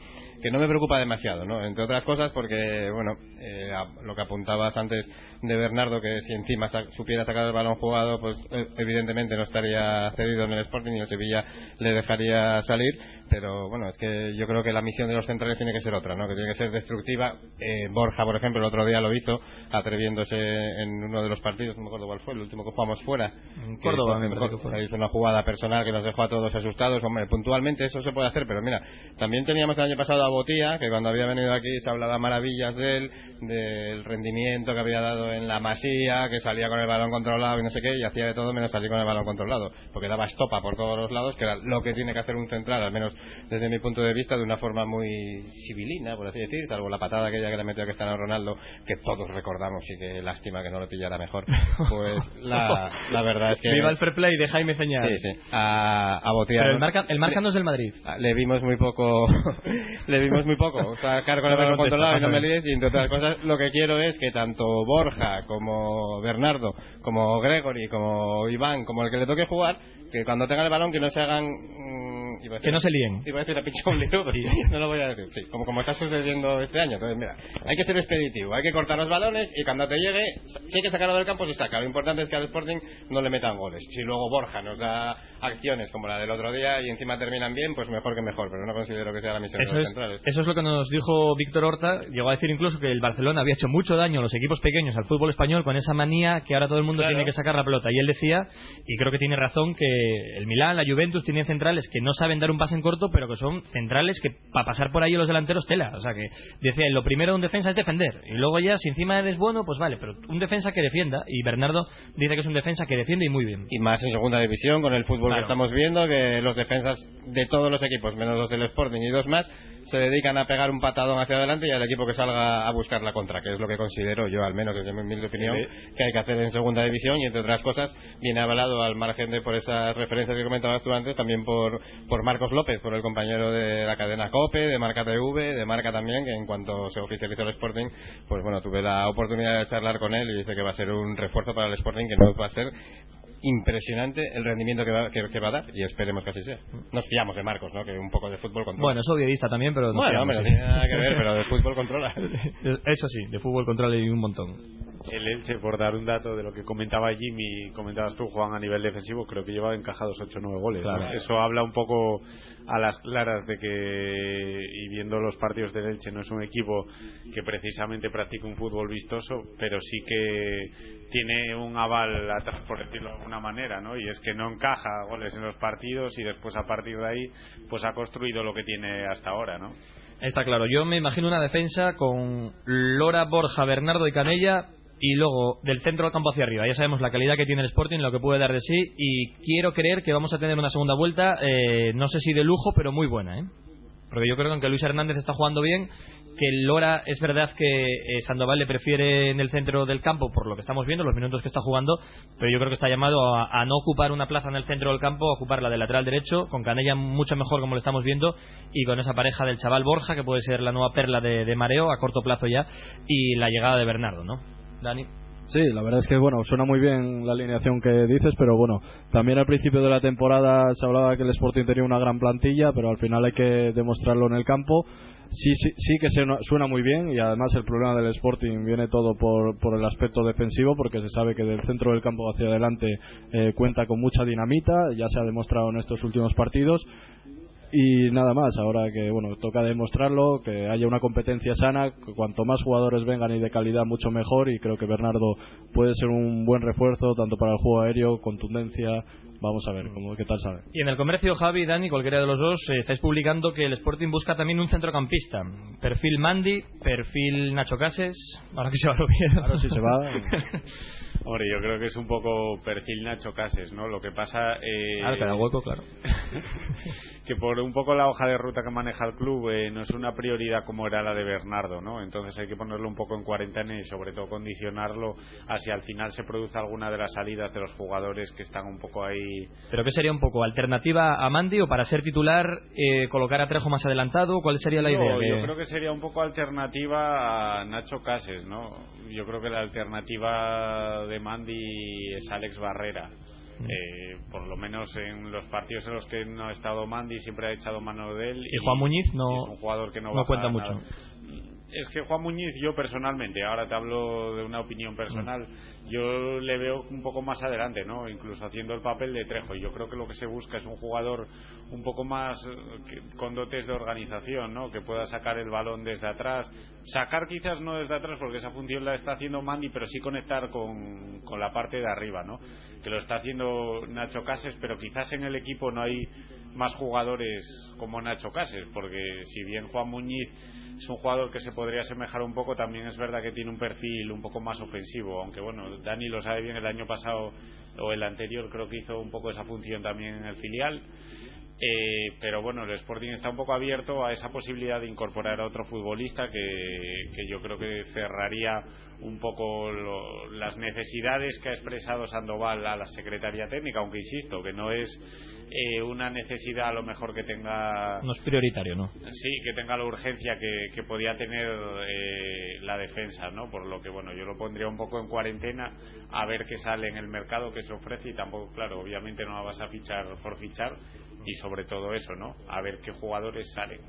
Speaker 8: que no me preocupa demasiado, ¿no? Entre otras cosas porque, bueno, eh, a- lo que apuntabas antes de Bernardo, que si encima sa- supiera sacar el balón jugado, pues eh, evidentemente no estaría cedido en el Sporting y el Sevilla le dejaría salir, pero bueno, es que yo creo que la misión de los centrales tiene que ser otra, ¿no? Que tiene que ser destructiva. Eh, Borja, por ejemplo, el otro día lo hizo, atreviéndose en uno de los partidos, no me acuerdo cuál fue, el último que jugamos fuera.
Speaker 2: En Córdoba, me parece que fue.
Speaker 8: hizo una jugada personal que nos dejó a todos asustados. Hombre, puntualmente eso se puede hacer, pero mira, también teníamos el año pasado a Botía, que cuando había venido aquí se hablaba maravillas de él, del rendimiento que había dado en la masía, que salía con el balón controlado y no sé qué, y hacía de todo menos salir con el balón controlado, porque daba estopa por todos los lados, que era lo que tiene que hacer un central, al menos desde mi punto de vista, de una forma muy civilina, por así decir, salvo la patada aquella que le metió a Cristiano Ronaldo, que todos recordamos y que lástima que no lo pillara mejor. Pues la, la verdad es que...
Speaker 2: Viva el fair play de Jaime Ceñal.
Speaker 8: Sí, sí. A, a Botía.
Speaker 2: Pero el marca, el marca no es del Madrid.
Speaker 8: Ah, le vimos muy poco le vimos muy poco sacar con el
Speaker 2: No
Speaker 8: controlado y no me líes y entre otras cosas lo que quiero es que tanto Borja como Bernardo como Gregory como Iván como el que le toque jugar que cuando tengan el balón que no se hagan mm, iba a decir-
Speaker 2: Que no se líen.
Speaker 8: iba a decir a un lío pero no lo voy a decir sí, como, como está sucediendo este año entonces mira hay que ser expeditivo hay que cortar los balones y cuando te llegue si hay que sacarlo del campo se saca lo importante es que al Sporting no le metan goles si luego Borja nos da acciones como la del otro día y encima terminan bien pues mejor que mejor pero no considero que sea la misión
Speaker 2: Eso
Speaker 8: de los
Speaker 2: es,
Speaker 8: centrales
Speaker 2: eso es lo que nos dijo Víctor Horta. Llegó a decir incluso que el Barcelona había hecho mucho daño a los equipos pequeños al fútbol español con esa manía que ahora todo el mundo
Speaker 8: Claro.
Speaker 2: tiene que sacar la pelota. Y él decía, y creo que tiene razón, que el Milán, la Juventus tienen centrales que no saben dar un pase en corto, pero que son centrales que para pasar por ahí los delanteros tela. O sea que decía, lo primero de un defensa es defender. Y luego ya, si encima eres bueno, pues vale, pero un defensa que defienda. Y Bernardo dice que es un defensa que defiende y muy bien.
Speaker 8: y más en segunda división con el fútbol
Speaker 2: Claro.
Speaker 8: que estamos viendo que los defensas de todos los equipos menos los del Sporting y dos más se dedican a pegar un patadón hacia adelante y al equipo que salga a buscar la contra que es lo que considero yo al menos desde mi humilde opinión que hay que hacer en segunda división y entre otras cosas viene avalado al margen de por esas referencias que comentabas tú antes también por, por Marcos López por el compañero de la cadena COPE de Marca TV de Marca también que en cuanto se oficializó el Sporting pues bueno tuve la oportunidad de charlar con él y dice que va a ser un refuerzo para el Sporting que no va a ser impresionante el rendimiento que va, que, que va a dar y esperemos que así sea. Nos fiamos de Marcos, ¿no? Que un poco de fútbol controla.
Speaker 2: Bueno, es obviedista también, pero...
Speaker 8: Bueno, no tiene nada que ver, pero de fútbol controla.
Speaker 2: Eso sí, de fútbol control y un montón.
Speaker 11: El Elche, por dar un dato de lo que comentaba Jimmy, comentabas tú, Juan, a nivel defensivo, creo que lleva encajados 8 o 9 goles. ¿no?
Speaker 2: Claro.
Speaker 11: Eso habla un poco a las claras de que, y viendo los partidos del Elche, no es un equipo que precisamente practica un fútbol vistoso, pero sí que tiene un aval atrás, por decirlo de alguna manera, ¿no? Y es que no encaja goles en los partidos y después a partir de ahí, pues ha construido lo que tiene hasta ahora, ¿no?
Speaker 2: Está claro, yo me imagino una defensa con Lora, Borja, Bernardo y Canella y luego del centro del campo hacia arriba. Ya sabemos la calidad que tiene el Sporting, lo que puede dar de sí y quiero creer que vamos a tener una segunda vuelta, eh, no sé si de lujo, pero muy buena, ¿eh? Porque yo creo que aunque Luis Hernández está jugando bien, que Lora es verdad que eh, Sandoval le prefiere en el centro del campo por lo que estamos viendo, los minutos que está jugando, pero yo creo que está llamado a, no ocupar una plaza en el centro del campo, a ocuparla de lateral derecho, con Canella mucho mejor como lo estamos viendo y con esa pareja del chaval Borja, que puede ser la nueva perla de, de mareo a corto plazo ya, y la llegada de Bernardo, ¿no? Dani.
Speaker 9: Sí, la verdad es que bueno, suena muy bien la alineación que dices, pero bueno, también al principio de la temporada se hablaba que el Sporting tenía una gran plantilla, pero al final hay que demostrarlo en el campo. Sí, sí, sí que suena, muy bien y además el problema del Sporting viene todo por, por el aspecto defensivo, porque se sabe que del centro del campo hacia adelante eh, cuenta con mucha dinamita, ya se ha demostrado en estos últimos partidos. Y nada más, ahora que bueno, toca demostrarlo, que haya una competencia sana, que cuanto más jugadores vengan y de calidad mucho mejor y creo que Bernardo puede ser un buen refuerzo tanto para el juego aéreo, contundencia, vamos a ver cómo qué tal sabe.
Speaker 2: Y en el comercio, Javi, Dani, cualquiera de los dos, eh, estáis publicando que el Sporting busca también un centrocampista. Perfil Mandy, perfil Nacho Cases. Ahora que se va lo bien.
Speaker 9: Ahora sí se va.
Speaker 11: Hombre, yo creo que es un poco perfil Nacho Cases, ¿no? Lo que pasa... Eh,
Speaker 2: Claro, cada hueco, claro.
Speaker 11: que por un poco la hoja de ruta que maneja el club eh, no es una prioridad como era la de Bernardo, ¿no? Entonces hay que ponerlo un poco en cuarentena y sobre todo condicionarlo a si al final se produce alguna de las salidas de los jugadores que están un poco ahí...
Speaker 2: ¿Pero qué sería un poco? ¿Alternativa a Mandy o para ser titular eh, colocar a Trejo más adelantado? ¿Cuál sería la
Speaker 11: No,
Speaker 2: idea?
Speaker 11: Yo
Speaker 2: Que-
Speaker 11: creo que sería un poco alternativa a Nacho Cases, ¿no? Yo creo que la alternativa de Mandy es Alex Barrera.
Speaker 2: Mm.
Speaker 11: Eh, por lo menos en los partidos en los que no ha estado Mandy siempre ha echado mano de él.
Speaker 2: Y Juan Muñiz no-
Speaker 11: es un jugador que no,
Speaker 2: no cuenta
Speaker 11: nada.
Speaker 2: mucho.
Speaker 11: Es que Juan Muñiz, yo personalmente, ahora te hablo de una opinión personal,
Speaker 2: Mm.
Speaker 11: yo le veo un poco más adelante, ¿no? Incluso haciendo el papel de Trejo. Y yo creo que lo que se busca es un jugador un poco más que- con dotes de organización, ¿no? Que pueda sacar el balón desde atrás. Sacar quizás no desde atrás porque esa función la está haciendo Mandy, pero sí conectar con, con la parte de arriba, ¿no? Que lo está haciendo Nacho Cases, pero quizás en el equipo no hay más jugadores como Nacho Cases, porque si bien Juan Muñiz es un jugador que se podría asemejar un poco, también es verdad que tiene un perfil un poco más ofensivo, aunque bueno, Dani lo sabe bien, el año pasado o el anterior creo que hizo un poco esa función también en el filial. Eh, pero bueno, el Sporting está un poco abierto a esa posibilidad de incorporar a otro futbolista que, que yo creo que cerraría un poco lo- las necesidades que ha expresado Sandoval a la Secretaría Técnica, aunque insisto que no es eh, una necesidad a lo mejor que tenga
Speaker 2: No es prioritario, ¿no?
Speaker 11: Sí, que tenga la urgencia que, que podía tener eh, la defensa, ¿no? Por lo que, bueno, yo lo pondría un poco en cuarentena a ver qué sale en el mercado, qué se ofrece y tampoco, claro, obviamente no la vas a fichar por fichar y sobre todo eso, ¿no? A ver qué jugadores salen.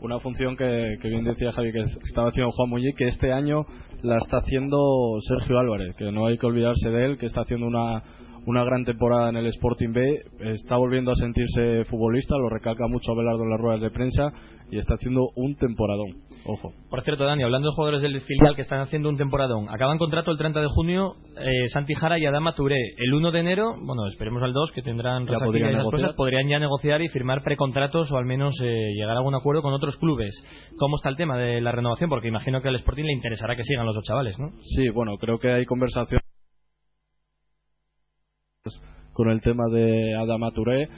Speaker 9: Una función que, que bien decía Javi que estaba haciendo Juan Muñiz, que este año la está haciendo Sergio Álvarez, que no hay que olvidarse de él, que está haciendo una, una gran temporada en el Sporting B, está volviendo a sentirse futbolista, lo recalca mucho Abelardo en las ruedas de prensa y está haciendo un temporadón. Ojo.
Speaker 2: Por cierto, Dani, hablando de jugadores del filial que están haciendo un temporadón, acaban contrato el 30 de junio eh, Santi Jara y Adama Touré. El 1 de enero, bueno, esperemos al 2 que tendrán
Speaker 9: Ya podrían
Speaker 2: esas cosas, podrían ya negociar y firmar precontratos o al menos eh, llegar a algún acuerdo con otros clubes. ¿Cómo está el tema de la renovación? Porque imagino que al Sporting le interesará que sigan los dos chavales, ¿no?
Speaker 9: Sí, bueno, creo que hay conversaciones con el tema de Adama Touré.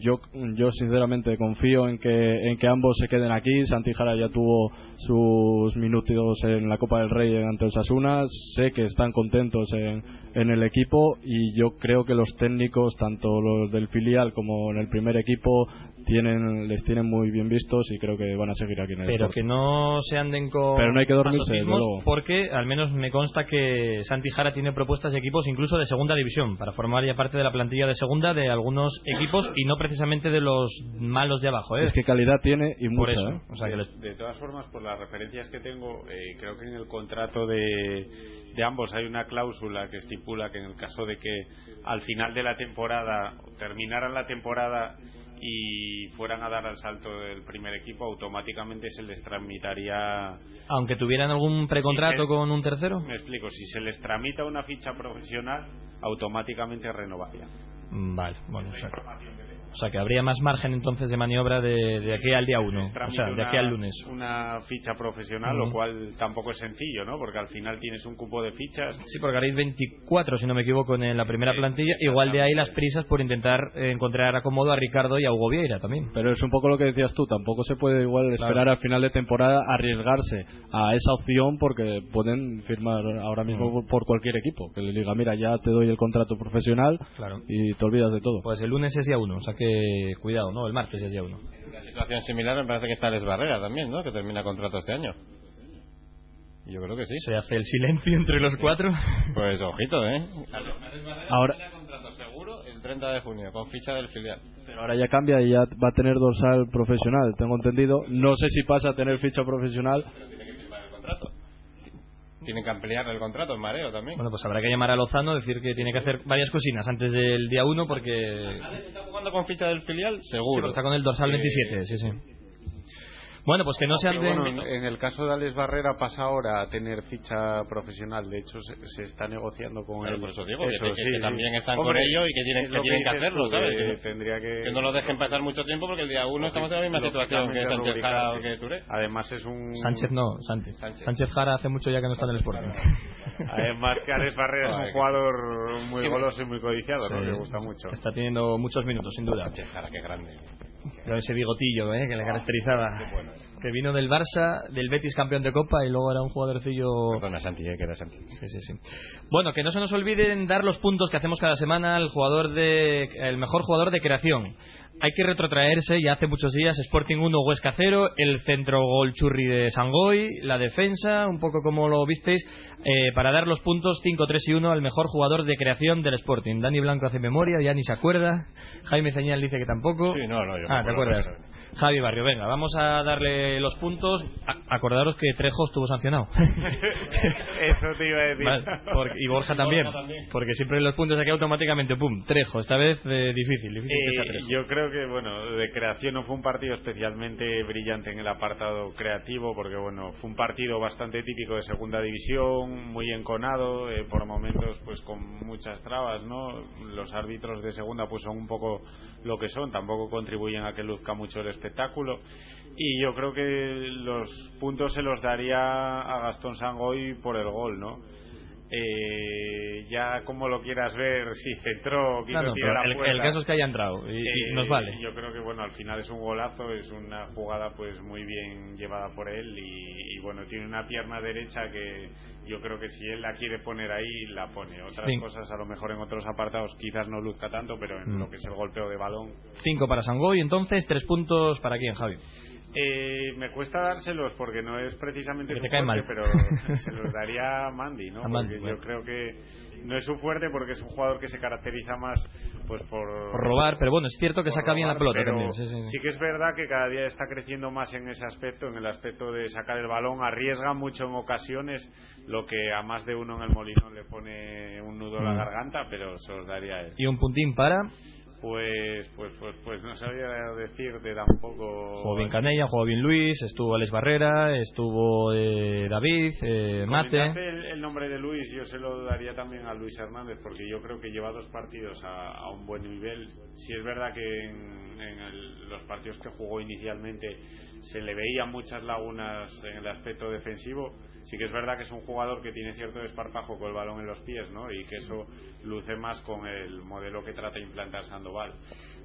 Speaker 9: Yo, yo sinceramente confío en que, en que ambos se queden aquí. Santi Jara ya tuvo sus minutos en la Copa del Rey ante el Sasuna. Sé que están contentos en, en el equipo y yo creo que los técnicos, tanto los del filial como en el primer equipo, tienen, les tienen muy bien vistos y creo que van a seguir aquí en el
Speaker 2: Pero que no se anden con
Speaker 9: Pero no hay que dormirse, luego.
Speaker 2: porque al menos me consta que Santi Jara tiene propuestas de equipos incluso de segunda división para formar ya parte de la plantilla de segunda de algunos equipos y no precisamente de los malos de abajo. ¿eh?
Speaker 9: Es que calidad tiene y
Speaker 2: Por
Speaker 9: mucha.
Speaker 2: eso,
Speaker 9: ¿eh?
Speaker 2: o sea, que les-
Speaker 11: de todas formas, por las referencias que tengo, eh, creo que en el contrato de, de ambos hay una cláusula que estipula que en el caso de que al final de la temporada terminaran la temporada y fueran a dar al salto del primer equipo, automáticamente se les tramitaría.
Speaker 2: aunque tuvieran algún precontrato con un tercero.
Speaker 11: Me explico, si se les tramita una ficha profesional, automáticamente renovaría.
Speaker 2: Mm, Vale, bueno, o sea, que habría más margen entonces de maniobra de, de aquí al día 1, o sea, de aquí al lunes.
Speaker 11: Una ficha profesional, lo cual tampoco es sencillo, ¿no? Porque al final tienes un cupo de fichas.
Speaker 2: Sí, porque haréis 24, si no me equivoco, en la primera plantilla. Igual de ahí las prisas por intentar eh, encontrar acomodo a Ricardo y a Hugo Vieira también.
Speaker 9: Pero es un poco lo que decías tú, tampoco se puede igual esperar
Speaker 2: Claro.
Speaker 9: al final de temporada arriesgarse a esa opción porque pueden firmar ahora mismo por- por cualquier equipo, que le diga, mira, ya te doy el contrato profesional
Speaker 2: Claro.
Speaker 9: y te olvidas de todo.
Speaker 2: Pues el lunes es día 1, o sea que cuidado, ¿no? El martes es día 1.
Speaker 8: Una situación similar me parece que está Les Barrera también, ¿no? Que termina contrato este año. Yo creo que sí.
Speaker 2: Se hace el silencio entre los cuatro.
Speaker 8: Pues ojito, ¿eh?
Speaker 9: Ahora-
Speaker 8: Termina contrato seguro el 30 de junio con ficha del filial.
Speaker 9: Pero ahora ya cambia y ya va a tener dorsal profesional, tengo entendido. No sé si pasa a tener ficha profesional.
Speaker 8: Tienen que ampliar el contrato en mareo también.
Speaker 2: Bueno, pues habrá que llamar a Lozano, decir que tiene que hacer varias cosinas antes del día 1 porque...
Speaker 8: ¿Está jugando con ficha del filial?
Speaker 2: Sí,
Speaker 8: Seguro.
Speaker 2: porque está con el dorsal
Speaker 8: Eh,
Speaker 2: 27, sí, sí. Bueno, pues que no se
Speaker 11: Pero
Speaker 2: anden...
Speaker 11: bueno, en el caso de Alex Barrera pasa ahora a tener ficha profesional. De hecho, se, se está negociando con
Speaker 8: Claro,
Speaker 11: él.
Speaker 8: por eso digo, que- que- que
Speaker 11: sí,
Speaker 8: también
Speaker 11: sí.
Speaker 8: están con
Speaker 11: Hombre,
Speaker 8: ello y que tienen- que tienen que hacerlo,
Speaker 11: tú,
Speaker 8: ¿sabes?
Speaker 11: que
Speaker 8: Que-
Speaker 11: tendría que...
Speaker 8: Que no lo dejen pasar mucho tiempo porque el día uno estamos en la misma situación que Sánchez Jara o
Speaker 11: rubricarse.
Speaker 8: que Touré.
Speaker 11: Además es un...
Speaker 2: Sánchez no, Sánchez. Sánchez Jara hace mucho ya que no está en el Sporting.
Speaker 11: Además que Alex Barrera es un
Speaker 2: que-
Speaker 11: jugador muy
Speaker 2: Sí.
Speaker 11: goloso y muy codiciado, ¿no?
Speaker 2: Sí.
Speaker 11: Le gusta mucho.
Speaker 2: Está teniendo muchos minutos, sin duda.
Speaker 8: Jara, qué grande.
Speaker 2: Con ese bigotillo ¿eh? que le caracterizaba. Que vino del Barça, del Betis campeón de Copa y luego era un jugadorcillo...
Speaker 8: Perdona, Santi, eh, que era Santi.
Speaker 2: Sí, sí, sí. Bueno, que no se nos olviden dar los puntos que hacemos cada semana al jugador de el mejor jugador de creación. Hay que retrotraerse, ya hace muchos días, Sporting 1, Huesca 0, el centro gol churri de Sangoy, la defensa, un poco como lo visteis, eh, para dar los puntos 5, 3 y 1 al mejor jugador de creación del Sporting. Dani Blanco hace memoria, ya ni se acuerda. Jaime Ceñal dice que tampoco.
Speaker 8: Sí, no, no, yo
Speaker 2: Ah, ¿te acuerdas? Javi Barrio, venga, vamos a darle los puntos. A- acordaros que Trejo estuvo sancionado.
Speaker 11: Eso te iba a decir.
Speaker 2: Vale, porque- y Borja también,
Speaker 11: Borja también.
Speaker 2: Porque siempre los puntos aquí automáticamente, pum, Trejo. Esta vez eh, difícil, difícil
Speaker 11: Eh, yo creo que bueno de creación no fue un partido especialmente brillante en el apartado creativo porque bueno fue un partido bastante típico de segunda división muy enconado eh, por momentos pues con muchas trabas no los árbitros de segunda pues son un poco lo que son tampoco contribuyen a que luzca mucho el espectáculo. Y yo creo que los puntos se los daría a Gastón Sangoy por el gol no eh, ya como lo quieras ver, si centró, quiso
Speaker 2: Claro,
Speaker 11: a
Speaker 2: el- el caso es que haya entrado y- y
Speaker 11: Eh,
Speaker 2: nos vale.
Speaker 11: Yo creo que bueno, al final es un golazo, es una jugada pues muy bien llevada por él y, y, bueno, tiene una pierna derecha que yo creo que si él la quiere poner ahí, la pone. Otras cosas a lo mejor en otros apartados quizás no luzca tanto, pero en
Speaker 2: Mm.
Speaker 11: lo que es el golpeo de balón.
Speaker 2: Cinco para Sangoy, entonces tres puntos para quién, Javi.
Speaker 11: Eh, me cuesta dárselos porque no es precisamente
Speaker 2: Que
Speaker 11: su fuerte,
Speaker 2: mal.
Speaker 11: pero se los daría a Mandy, ¿no?
Speaker 2: A Mandy,
Speaker 11: porque
Speaker 2: bueno.
Speaker 11: yo creo que no es su fuerte porque es un jugador que se caracteriza más pues por,
Speaker 2: Por robar, pero bueno, es cierto que saca bien la
Speaker 11: robar,
Speaker 2: pelota también. Sí, sí, sí.
Speaker 11: que es verdad que cada día está creciendo más en ese aspecto, en el aspecto de sacar el balón, arriesga mucho en ocasiones, lo que a más de uno en el molinón le pone un nudo a la
Speaker 2: Mm.
Speaker 11: garganta, pero se los daría a él.
Speaker 2: Y un puntín para.
Speaker 11: Pues, pues, pues, pues no sabía decirte tampoco.
Speaker 2: Jugó bien Canella, jugó bien Luis, estuvo Alex Barrera, estuvo eh, David, eh, Mate.
Speaker 11: El, el nombre de Luis, yo se lo daría también a Luis Hernández, porque yo creo que lleva dos partidos a, a un buen nivel. Si es verdad que en, en el- los partidos que jugó inicialmente se le veían muchas lagunas en el aspecto defensivo, sí que es verdad que es un jugador que tiene cierto desparpajo con el balón en los pies, ¿no? Y que eso luce más con el modelo que trata de implantar Sandoval.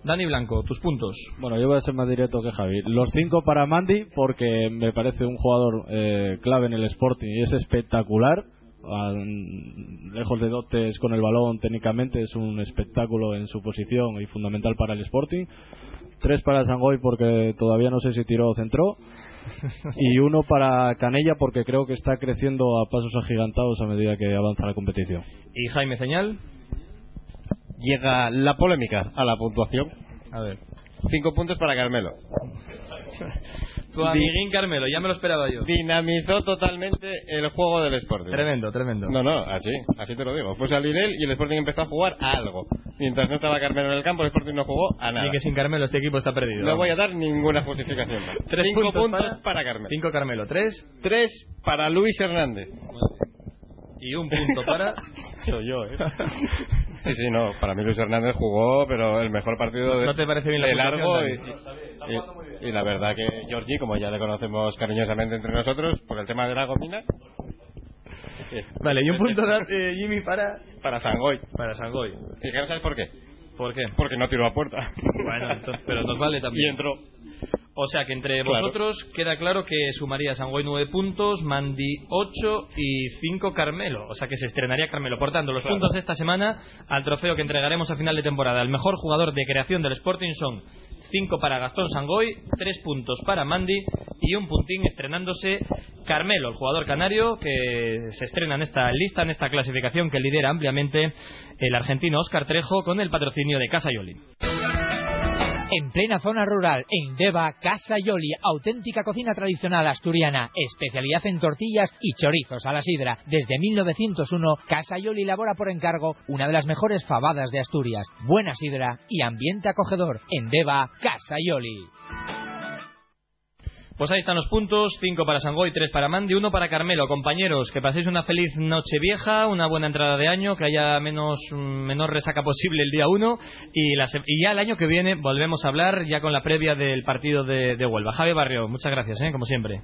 Speaker 2: Dani Blanco, tus puntos.
Speaker 9: Bueno, yo voy a ser más directo que Javi. Los cinco para Mandy porque me parece un jugador eh, clave en el Sporting y es espectacular. Al- lejos de dotes con el balón técnicamente es un espectáculo en su posición y fundamental para el Sporting. Tres para Sangoy porque todavía no sé si tiró o centró. Y uno para Canella porque creo que está creciendo a pasos agigantados a medida que avanza la competición.
Speaker 2: ¿Y Jaime Señal?
Speaker 8: Llega la polémica a la puntuación.
Speaker 2: A ver.
Speaker 8: Cinco puntos para Carmelo.
Speaker 2: Tu amiguín Carmelo, ya me lo esperaba yo.
Speaker 8: Dinamizó totalmente el juego del Sporting.
Speaker 2: Tremendo, tremendo.
Speaker 8: No, no, así, así te lo digo. Fue salir él y el Sporting empezó a jugar a algo. Mientras no estaba Carmelo en el campo, el Sporting no jugó a nada.
Speaker 2: Y que sin Carmelo este equipo está perdido.
Speaker 8: No voy a dar ninguna justificación más.
Speaker 2: Tres
Speaker 8: Cinco
Speaker 2: puntos
Speaker 8: puntos,
Speaker 2: para-
Speaker 8: para... Carmelo.
Speaker 2: Cinco Carmelo, tres.
Speaker 8: Tres para Luis Hernández.
Speaker 2: Y un punto para.
Speaker 8: Soy yo, ¿eh? Sí, sí, no. Para mí Luis Hernández jugó, pero el mejor partido de,
Speaker 2: ¿No te parece bien la
Speaker 8: de largo. Y,
Speaker 2: puntuación,
Speaker 8: y- y la verdad que Georgie, como ya le conocemos cariñosamente entre nosotros, por el tema de la gomina.
Speaker 2: Vale, y un punto eh, Jimmy para.
Speaker 8: Para Sangoy.
Speaker 2: Para Sangoy.
Speaker 8: ¿Y no sabes por qué?
Speaker 2: ¿Por qué?
Speaker 8: Porque no tiró a puerta.
Speaker 2: Bueno, entonces, pero nos vale también.
Speaker 8: Y entró.
Speaker 2: O sea que entre
Speaker 8: Claro.
Speaker 2: vosotros queda claro que sumaría Sangoy 9 puntos, Mandy 8 y 5 Carmelo. O sea que se estrenaría Carmelo. Por tanto, los
Speaker 8: Claro.
Speaker 2: puntos de esta semana al trofeo que entregaremos a final de temporada. El mejor jugador de creación del Sporting son 5 para Gastón Sangoy, 3 puntos para Mandy y un puntín estrenándose Carmelo, el jugador canario que se estrena en esta lista, en esta clasificación que lidera ampliamente el argentino Oscar Trejo con el patrocinio de Casa Yoli.
Speaker 6: En plena zona rural, en Deva, Casa Yoli, auténtica cocina tradicional asturiana, especialidad en tortillas y chorizos a la sidra. Desde 1901, Casa Yoli elabora por encargo una de las mejores fabadas de Asturias. Buena sidra y ambiente acogedor. En Deva, Casa Yoli.
Speaker 2: Pues ahí están los puntos, 5 para Sangoy, 3 para Mandi, 1 para Carmelo. Compañeros, que paséis una feliz noche vieja, una buena entrada de año, que haya menos mm, menor resaca posible el día 1 y, y ya el año que viene volvemos a hablar ya con la previa del partido de, Huelva. Javi Barrio, muchas gracias, ¿eh? como siempre.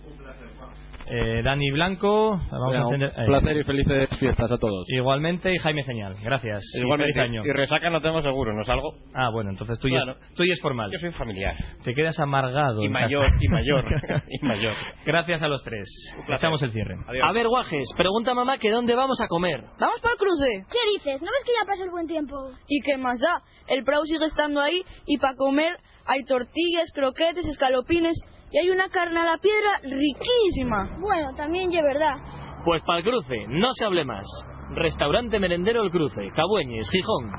Speaker 2: Eh, Dani Blanco, vamos
Speaker 9: Venga,
Speaker 2: a
Speaker 9: un
Speaker 2: encender- ahí.
Speaker 9: placer y felices fiestas a todos.
Speaker 2: Igualmente, y Jaime Señal, gracias. Y
Speaker 8: Igualmente.
Speaker 2: feliz año.
Speaker 8: Y resaca no tengo seguro, ¿no salgo?
Speaker 2: Ah, bueno, entonces tú ya,
Speaker 8: Claro.
Speaker 2: tú ya es formal.
Speaker 8: Yo soy familiar.
Speaker 2: Te quedas amargado.
Speaker 8: Y mayor,
Speaker 2: casa.
Speaker 8: y mayor, y mayor.
Speaker 2: Gracias a los tres. Echamos el cierre.
Speaker 13: A ver, Guajes, pregunta mamá que dónde vamos a comer.
Speaker 3: Vamos para el cruce.
Speaker 4: ¿Qué dices? ¿No ves que ya pasa el buen tiempo?
Speaker 3: ¿Y qué más da? El Prau sigue estando ahí y para comer hay tortillas, croquetes, escalopines y hay una carne a la piedra riquísima.
Speaker 4: Bueno, también es verdad.
Speaker 13: Pues para el cruce, no se hable más. Restaurante Merendero El Cruce, Cabueñes, Gijón.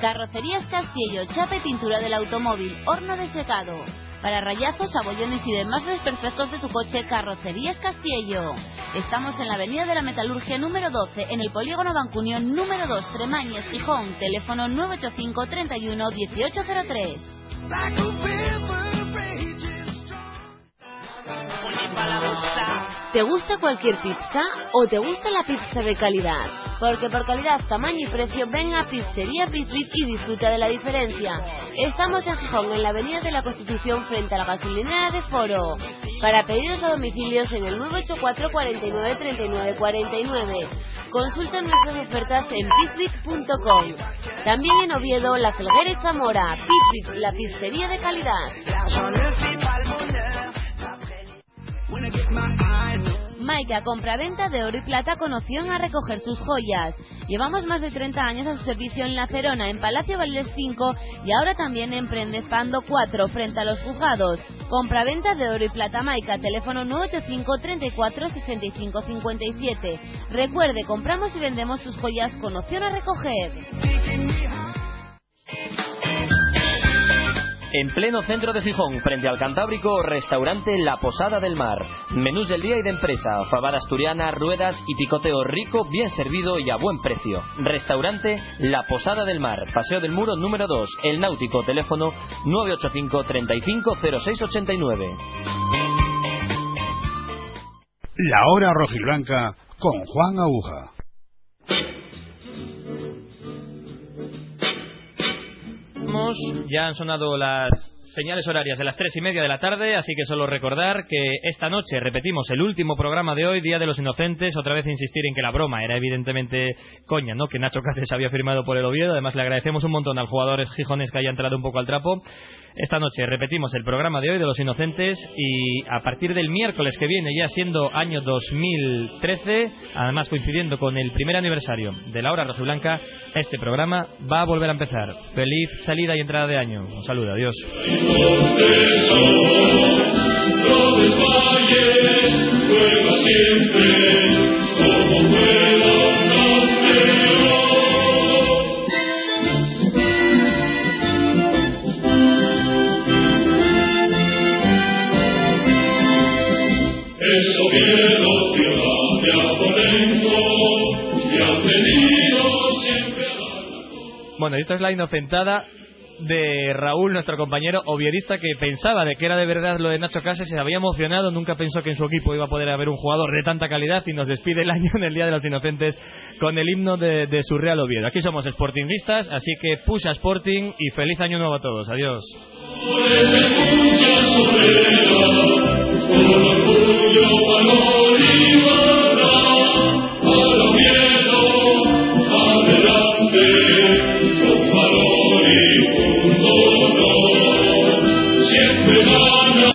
Speaker 1: Carrocerías Castillo, chapa y pintura del automóvil, horno de secado. Para rayazos, abollones y demás desperfectos de tu coche, Carrocerías Castillo. Estamos en la Avenida de la Metalurgia número 12, en el Polígono Bancunión número 2, Tremañes, Gijón. Teléfono 985 31 1803. like a river. ¿Te gusta cualquier pizza o te gusta la pizza de calidad? Porque por calidad, tamaño y precio, ven a Pizzería Pizbit y disfruta de la diferencia. Estamos en Gijón, en la Avenida de la Constitución, frente a la gasolinera de Foro. Para pedidos a domicilios en el 984 49 39 49. Consulta nuestras ofertas en pizbit.com. También en Oviedo, La Felguera y Zamora. Pizbit, la pizzería de calidad. Maika, compraventa de oro y plata con opción a recoger sus joyas. Llevamos más de 30 años a su servicio en La Cerona, en Palacio Valdés 5 y ahora también en Prendes Pando 4, frente a los juzgados. Compraventa de oro y plata Maika, teléfono 985 34 65 57. Recuerde, compramos y vendemos sus joyas con opción a recoger.
Speaker 13: En pleno centro de Gijón, frente al Cantábrico, restaurante La Posada del Mar. Menús del día y de empresa, fabada asturiana, ruedas y picoteo rico, bien servido y a buen precio. Restaurante La Posada del Mar, Paseo del Muro número 2, El Náutico, teléfono 985 35 0689.
Speaker 7: La hora rojiblanca con Juan Aguja.
Speaker 2: Ya han sonado las señales horarias de las tres y media de la tarde, así que solo recordar que esta noche repetimos el último programa de hoy, Día de los Inocentes. Otra vez insistir en que la broma era evidentemente coña, ¿no? Que Nacho Cáceres había firmado por el Oviedo. Además, le agradecemos un montón al jugador gijones que haya entrado un poco al trapo. Esta noche repetimos el programa de hoy de los Inocentes y a partir del miércoles que viene, ya siendo año 2013, además coincidiendo con el primer aniversario de la hora rojiblanca, este programa va a volver a empezar. Feliz salida y entrada de año. Un saludo, adiós. Bueno, esta es la inocentada de Raúl, nuestro compañero oviorista, que pensaba de que era de verdad lo de Nacho Casas, se había emocionado, nunca pensó que en su equipo iba a poder haber un jugador de tanta calidad y nos despide el año en el Día de los Inocentes con el himno de, su Real Oviedo. Aquí somos sportingistas, así que puxa Sporting y feliz año nuevo a todos. Adiós.